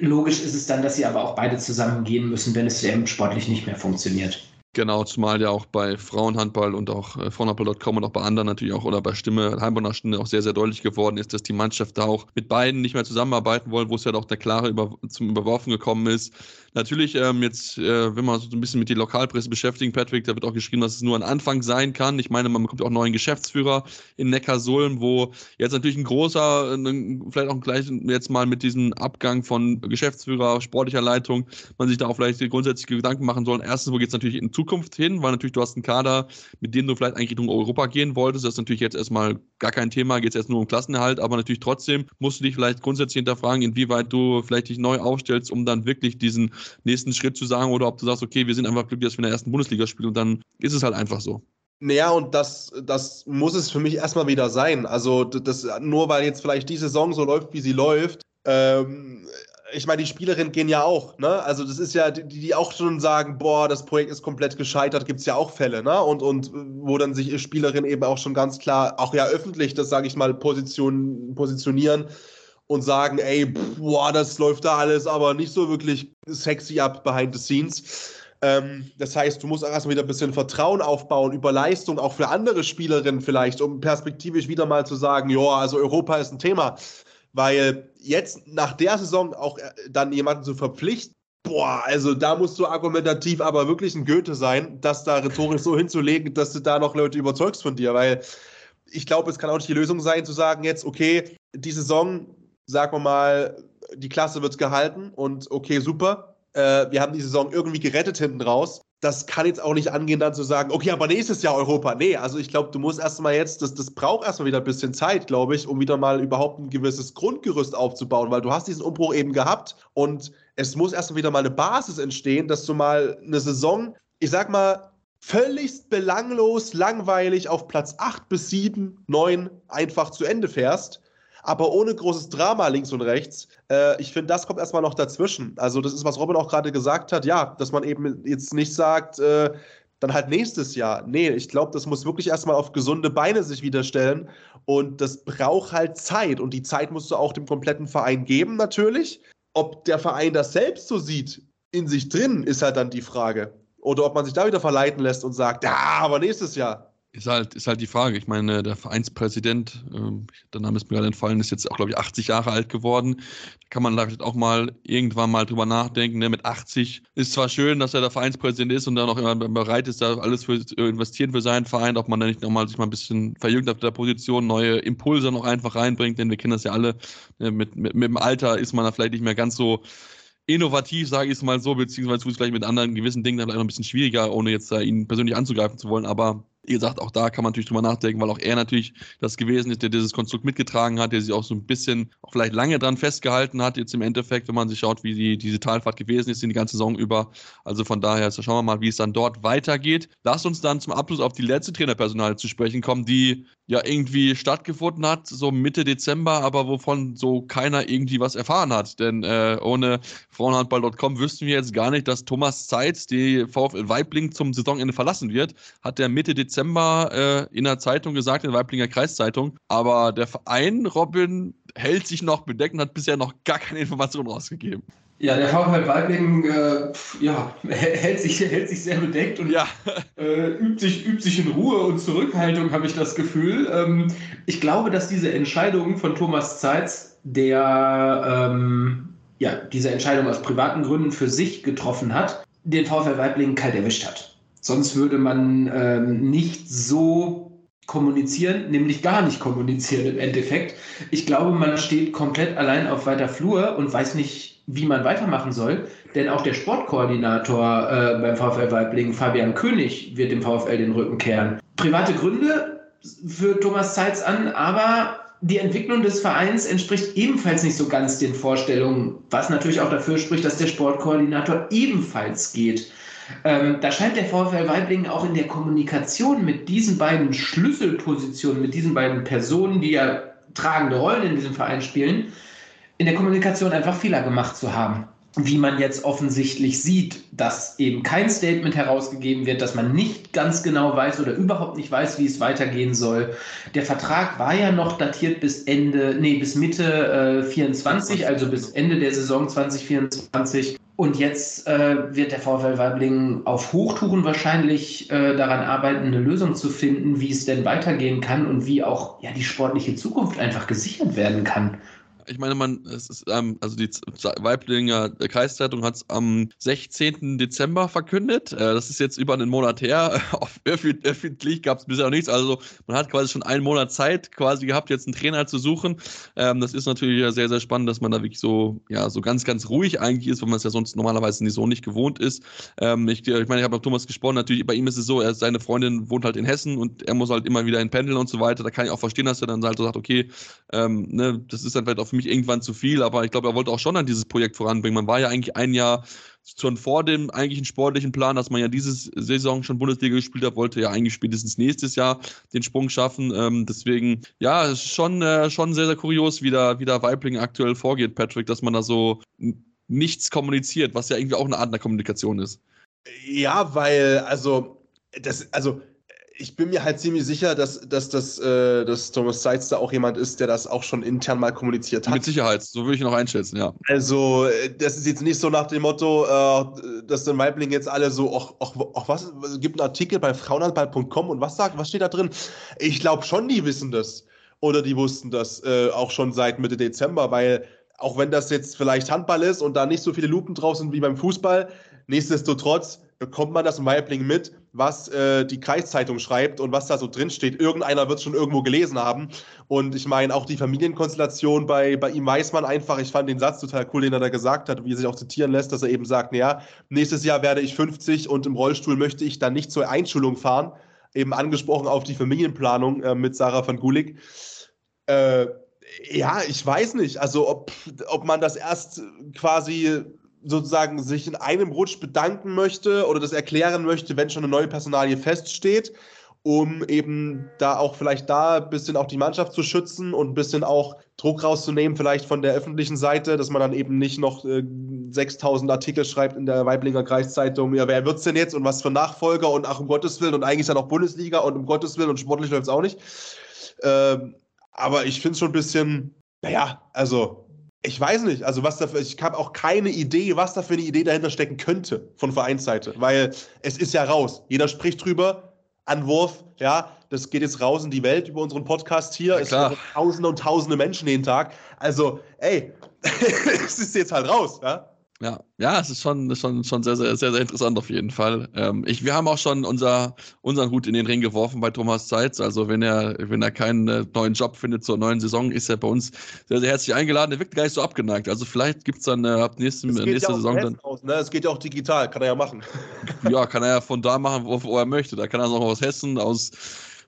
Logisch ist es dann, dass sie aber auch beide zusammen gehen müssen, wenn es sportlich nicht mehr funktioniert. Genau, zumal ja auch bei Frauenhandball und auch äh, Frauenhandball.com und auch bei anderen natürlich auch oder bei Stimme, Heimburger Stunde auch sehr, sehr deutlich geworden ist, dass die Mannschaft da auch mit beiden nicht mehr zusammenarbeiten wollen, wo es ja doch der klare Über zum Überworfen gekommen ist. Natürlich, ähm, jetzt, äh, wenn man so ein bisschen mit die Lokalpresse beschäftigen, Patrick, da wird auch geschrieben, dass es nur ein Anfang sein kann. Ich meine, man bekommt auch einen neuen Geschäftsführer in Neckarsulm, wo jetzt natürlich ein großer, ein, vielleicht auch gleich jetzt mal mit diesem Abgang von Geschäftsführer, sportlicher Leitung, man sich da auch vielleicht grundsätzliche Gedanken machen soll. Erstens, wo geht es natürlich in Zukunft hin? Weil natürlich du hast einen Kader, mit dem du vielleicht eigentlich Richtung Europa gehen wolltest. Das ist natürlich jetzt erstmal gar kein Thema, geht es jetzt nur um Klassenerhalt, aber natürlich trotzdem musst du dich vielleicht grundsätzlich hinterfragen, inwieweit du vielleicht dich neu aufstellst, um dann wirklich diesen nächsten Schritt zu sagen oder ob du sagst, okay, wir sind einfach glücklich, dass wir in der ersten Bundesliga spielen und dann ist es halt einfach so. Naja, und das, das muss es für mich erstmal wieder sein. Also, das, nur weil jetzt vielleicht die Saison so läuft, wie sie läuft, ähm, ich meine, die Spielerinnen gehen ja auch, ne? Also das ist ja, die, die auch schon sagen, boah, das Projekt ist komplett gescheitert, gibt es ja auch Fälle, ne? Und, und wo dann sich Spielerinnen eben auch schon ganz klar, auch ja öffentlich, das sage ich mal, position, positionieren und sagen, ey, boah, das läuft da alles aber nicht so wirklich sexy ab behind the scenes. Ähm, das heißt, du musst auch erstmal wieder ein bisschen Vertrauen aufbauen über Leistung, auch für andere Spielerinnen vielleicht, um perspektivisch wieder mal zu sagen, ja, also Europa ist ein Thema. Weil jetzt nach der Saison auch äh, dann jemanden zu verpflichten, boah, also da musst du argumentativ aber wirklich ein Goethe sein, das da rhetorisch so hinzulegen, dass du da noch Leute überzeugst von dir, weil ich glaube, es kann auch nicht die Lösung sein, zu sagen jetzt, okay, die Saison sagen wir mal, die Klasse wird gehalten und okay, super. Äh, wir haben die Saison irgendwie gerettet hinten raus. Das kann jetzt auch nicht angehen, dann zu sagen, okay, aber nächstes Jahr Europa. Nee, also ich glaube, du musst erstmal jetzt, das, das braucht erstmal wieder ein bisschen Zeit, glaube ich, um wieder mal überhaupt ein gewisses Grundgerüst aufzubauen, weil du hast diesen Umbruch eben gehabt und es muss erstmal wieder mal eine Basis entstehen, dass du mal eine Saison, ich sag mal, völlig belanglos, langweilig auf Platz 8 bis 7, 9 einfach zu Ende fährst aber ohne großes Drama links und rechts. Äh, ich finde, das kommt erstmal noch dazwischen. Also, das ist, was Robin auch gerade gesagt hat, ja, dass man eben jetzt nicht sagt, äh, dann halt nächstes Jahr. Nee, ich glaube, das muss wirklich erstmal auf gesunde Beine sich wieder stellen. Und das braucht halt Zeit. Und die Zeit musst du auch dem kompletten Verein geben, natürlich. Ob der Verein das selbst so sieht, in sich drin, ist halt dann die Frage. Oder ob man sich da wieder verleiten lässt und sagt, ja, aber nächstes Jahr. Ist halt, ist halt die Frage. Ich meine, der Vereinspräsident, ähm, der Name ist mir gerade entfallen, ist jetzt auch, glaube ich, 80 Jahre alt geworden. Da kann man vielleicht auch mal irgendwann mal drüber nachdenken. Ne? Mit 80 ist zwar schön, dass er der Vereinspräsident ist und dann auch immer bereit ist, da alles für investieren für seinen Verein, ob man da nicht nochmal sich mal ein bisschen verjüngt auf der Position, neue Impulse noch einfach reinbringt, denn wir kennen das ja alle. Ne? Mit, mit, mit dem Alter ist man da vielleicht nicht mehr ganz so innovativ, sage ich es mal so, beziehungsweise tut es vielleicht mit anderen gewissen Dingen dann vielleicht noch ein bisschen schwieriger, ohne jetzt da ihn persönlich anzugreifen zu wollen, aber wie gesagt, auch da kann man natürlich drüber nachdenken, weil auch er natürlich das gewesen ist, der dieses Konstrukt mitgetragen hat, der sich auch so ein bisschen auch vielleicht lange dran festgehalten hat, jetzt im Endeffekt, wenn man sich schaut, wie die, diese Talfahrt gewesen ist, die ganze Saison über. Also von daher, so schauen wir mal, wie es dann dort weitergeht. Lasst uns dann zum Abschluss auf die letzte Trainerpersonal zu sprechen kommen, die ja irgendwie stattgefunden hat, so Mitte Dezember, aber wovon so keiner irgendwie was erfahren hat. Denn äh, ohne Frauenhandball.com wüssten wir jetzt gar nicht, dass Thomas Zeitz die VfL Weibling zum Saisonende verlassen wird. Hat der Mitte Dezember äh, in der Zeitung gesagt, in der Weiblinger Kreiszeitung. Aber der Verein, Robin, hält sich noch bedeckt und hat bisher noch gar keine Informationen rausgegeben. Ja, der VfL Weibling äh, ja, [LAUGHS] hält, sich, hält sich sehr bedeckt und ja. äh, übt, sich, übt sich in Ruhe und Zurückhaltung, habe ich das Gefühl. Ähm, ich glaube, dass diese Entscheidung von Thomas Zeitz, der ähm, ja, diese Entscheidung aus privaten Gründen für sich getroffen hat, den VfL Weibling kalt erwischt hat. Sonst würde man ähm, nicht so kommunizieren, nämlich gar nicht kommunizieren im Endeffekt. Ich glaube, man steht komplett allein auf weiter Flur und weiß nicht, wie man weitermachen soll. Denn auch der Sportkoordinator äh, beim VfL Weibling, Fabian König, wird dem VfL den Rücken kehren. Private Gründe führt Thomas Zeitz an, aber die Entwicklung des Vereins entspricht ebenfalls nicht so ganz den Vorstellungen, was natürlich auch dafür spricht, dass der Sportkoordinator ebenfalls geht. Ähm, da scheint der VfL Weiblingen auch in der Kommunikation mit diesen beiden Schlüsselpositionen, mit diesen beiden Personen, die ja tragende Rollen in diesem Verein spielen, in der Kommunikation einfach Fehler gemacht zu haben. Wie man jetzt offensichtlich sieht, dass eben kein Statement herausgegeben wird, dass man nicht ganz genau weiß oder überhaupt nicht weiß, wie es weitergehen soll. Der Vertrag war ja noch datiert bis Ende, nee, bis Mitte äh, 24, also bis Ende der Saison 2024. Und jetzt äh, wird der VfL Weiblingen auf Hochtouren wahrscheinlich äh, daran arbeiten, eine Lösung zu finden, wie es denn weitergehen kann und wie auch ja, die sportliche Zukunft einfach gesichert werden kann ich meine, man, es ist, ähm, also die Weiblinger Kreiszeitung hat es am 16. Dezember verkündet. Äh, das ist jetzt über einen Monat her. öffentlich gab es bisher noch nichts. Also man hat quasi schon einen Monat Zeit quasi gehabt, jetzt einen Trainer zu suchen. Ähm, das ist natürlich sehr, sehr spannend, dass man da wirklich so, ja, so ganz, ganz ruhig eigentlich ist, weil man es ja sonst normalerweise nicht so nicht gewohnt ist. Ähm, ich, ich meine, ich habe mit Thomas gesprochen, natürlich, bei ihm ist es so, er, seine Freundin wohnt halt in Hessen und er muss halt immer wieder in Pendeln und so weiter. Da kann ich auch verstehen, dass er dann halt so sagt, okay, ähm, ne, das ist dann vielleicht auch für mich irgendwann zu viel, aber ich glaube, er wollte auch schon an dieses Projekt voranbringen. Man war ja eigentlich ein Jahr schon vor dem eigentlichen sportlichen Plan, dass man ja diese Saison schon Bundesliga gespielt hat, wollte ja eigentlich spätestens nächstes Jahr den Sprung schaffen. Ähm, deswegen, ja, schon, äh, schon sehr, sehr kurios, wie da, wie da Weibling aktuell vorgeht, Patrick, dass man da so nichts kommuniziert, was ja irgendwie auch eine Art der Kommunikation ist. Ja, weil, also, das, also, ich bin mir halt ziemlich sicher, dass, dass, dass, äh, dass Thomas Seitz da auch jemand ist, der das auch schon intern mal kommuniziert hat. Mit Sicherheit, so würde ich auch einschätzen, ja. Also, äh, das ist jetzt nicht so nach dem Motto, äh, dass den Weibling jetzt alle so, ach, ach, ach was, es gibt einen Artikel bei frauenhandball.com und was sagt, was steht da drin? Ich glaube schon, die wissen das. Oder die wussten das äh, auch schon seit Mitte Dezember, weil auch wenn das jetzt vielleicht Handball ist und da nicht so viele Lupen drauf sind wie beim Fußball, nichtsdestotrotz bekommt man das Weibling mit was äh, die Kreiszeitung schreibt und was da so drin steht. Irgendeiner wird es schon irgendwo gelesen haben. Und ich meine, auch die Familienkonstellation bei, bei ihm weiß man einfach. Ich fand den Satz total cool, den er da gesagt hat, wie er sich auch zitieren lässt, dass er eben sagt, naja, nächstes Jahr werde ich 50 und im Rollstuhl möchte ich dann nicht zur Einschulung fahren. Eben angesprochen auf die Familienplanung äh, mit Sarah van Gulik. Äh, ja, ich weiß nicht. Also, ob, ob man das erst quasi sozusagen sich in einem Rutsch bedanken möchte oder das erklären möchte, wenn schon eine neue Personalie feststeht, um eben da auch vielleicht da ein bisschen auch die Mannschaft zu schützen und ein bisschen auch Druck rauszunehmen, vielleicht von der öffentlichen Seite, dass man dann eben nicht noch äh, 6000 Artikel schreibt in der Weiblinger Kreiszeitung, ja, wer wird's denn jetzt und was für Nachfolger und ach, um Gottes Willen und eigentlich ja noch Bundesliga und um Gottes Willen und sportlich läuft's auch nicht. Ähm, aber ich finde es schon ein bisschen, naja, also ich weiß nicht, also was dafür, ich habe auch keine Idee, was da für eine Idee dahinter stecken könnte von Vereinsseite, weil es ist ja raus. Jeder spricht drüber, Anwurf, ja, das geht jetzt raus in die Welt über unseren Podcast hier. Ja, es sind tausende und tausende Menschen jeden Tag. Also, ey, [LAUGHS] es ist jetzt halt raus, ja. Ja, ja, es ist schon, schon, schon sehr, sehr, sehr, sehr interessant auf jeden Fall. Ähm, ich, wir haben auch schon unser, unseren Hut in den Ring geworfen bei Thomas Zeitz. Also wenn er, wenn er keinen äh, neuen Job findet zur neuen Saison, ist er bei uns sehr, sehr herzlich eingeladen. Er wirkt gar nicht so abgeneigt. Also vielleicht gibt es dann äh, ab nächsten, nächste ja Saison dann. Aus, ne? Es geht ja auch digital, kann er ja machen. ja, kann er ja von da machen, wo, wo er möchte. Da kann er auch aus Hessen, aus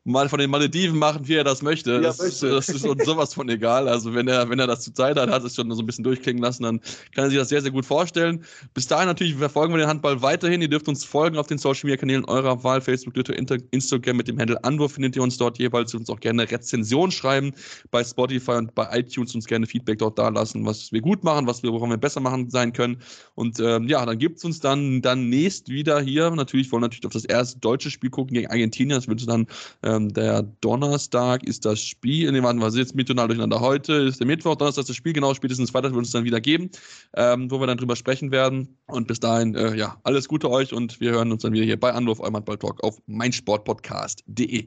mal von den Malediven machen, wie er das möchte. Das, möchte. das, ist uns sowas von egal. Also wenn er, wenn er das zur Zeit hat, hat es schon so ein bisschen durchklingen lassen, dann kann er sich das sehr, sehr gut vorstellen. Bis dahin natürlich verfolgen wir den Handball weiterhin. Ihr dürft uns folgen auf den Social Media Kanälen eurer Wahl, Facebook, Twitter, Instagram mit dem Handle Anwurf findet ihr uns dort jeweils. Uns auch gerne Rezension schreiben bei Spotify und bei iTunes uns gerne Feedback dort da lassen, was wir gut machen, was wir, woran wir besser machen sein können. Und ähm, ja, dann gibt es uns dann, dann nächst wieder hier. Natürlich wollen wir natürlich auf das erste deutsche Spiel gucken gegen Argentinien. Das wird dann äh, ähm, der Donnerstag ist das Spiel. Ne, warten wir, jetzt mittonal durcheinander. Heute ist der Mittwoch, Donnerstag ist das Spiel, genau, spätestens Freitag wird es dann wieder geben, ähm, wo wir dann drüber sprechen werden. Und bis dahin, äh, ja, alles Gute euch und wir hören uns dann wieder hier bei Anwurf Eumann Ball Talk auf meinsportpodcast.de.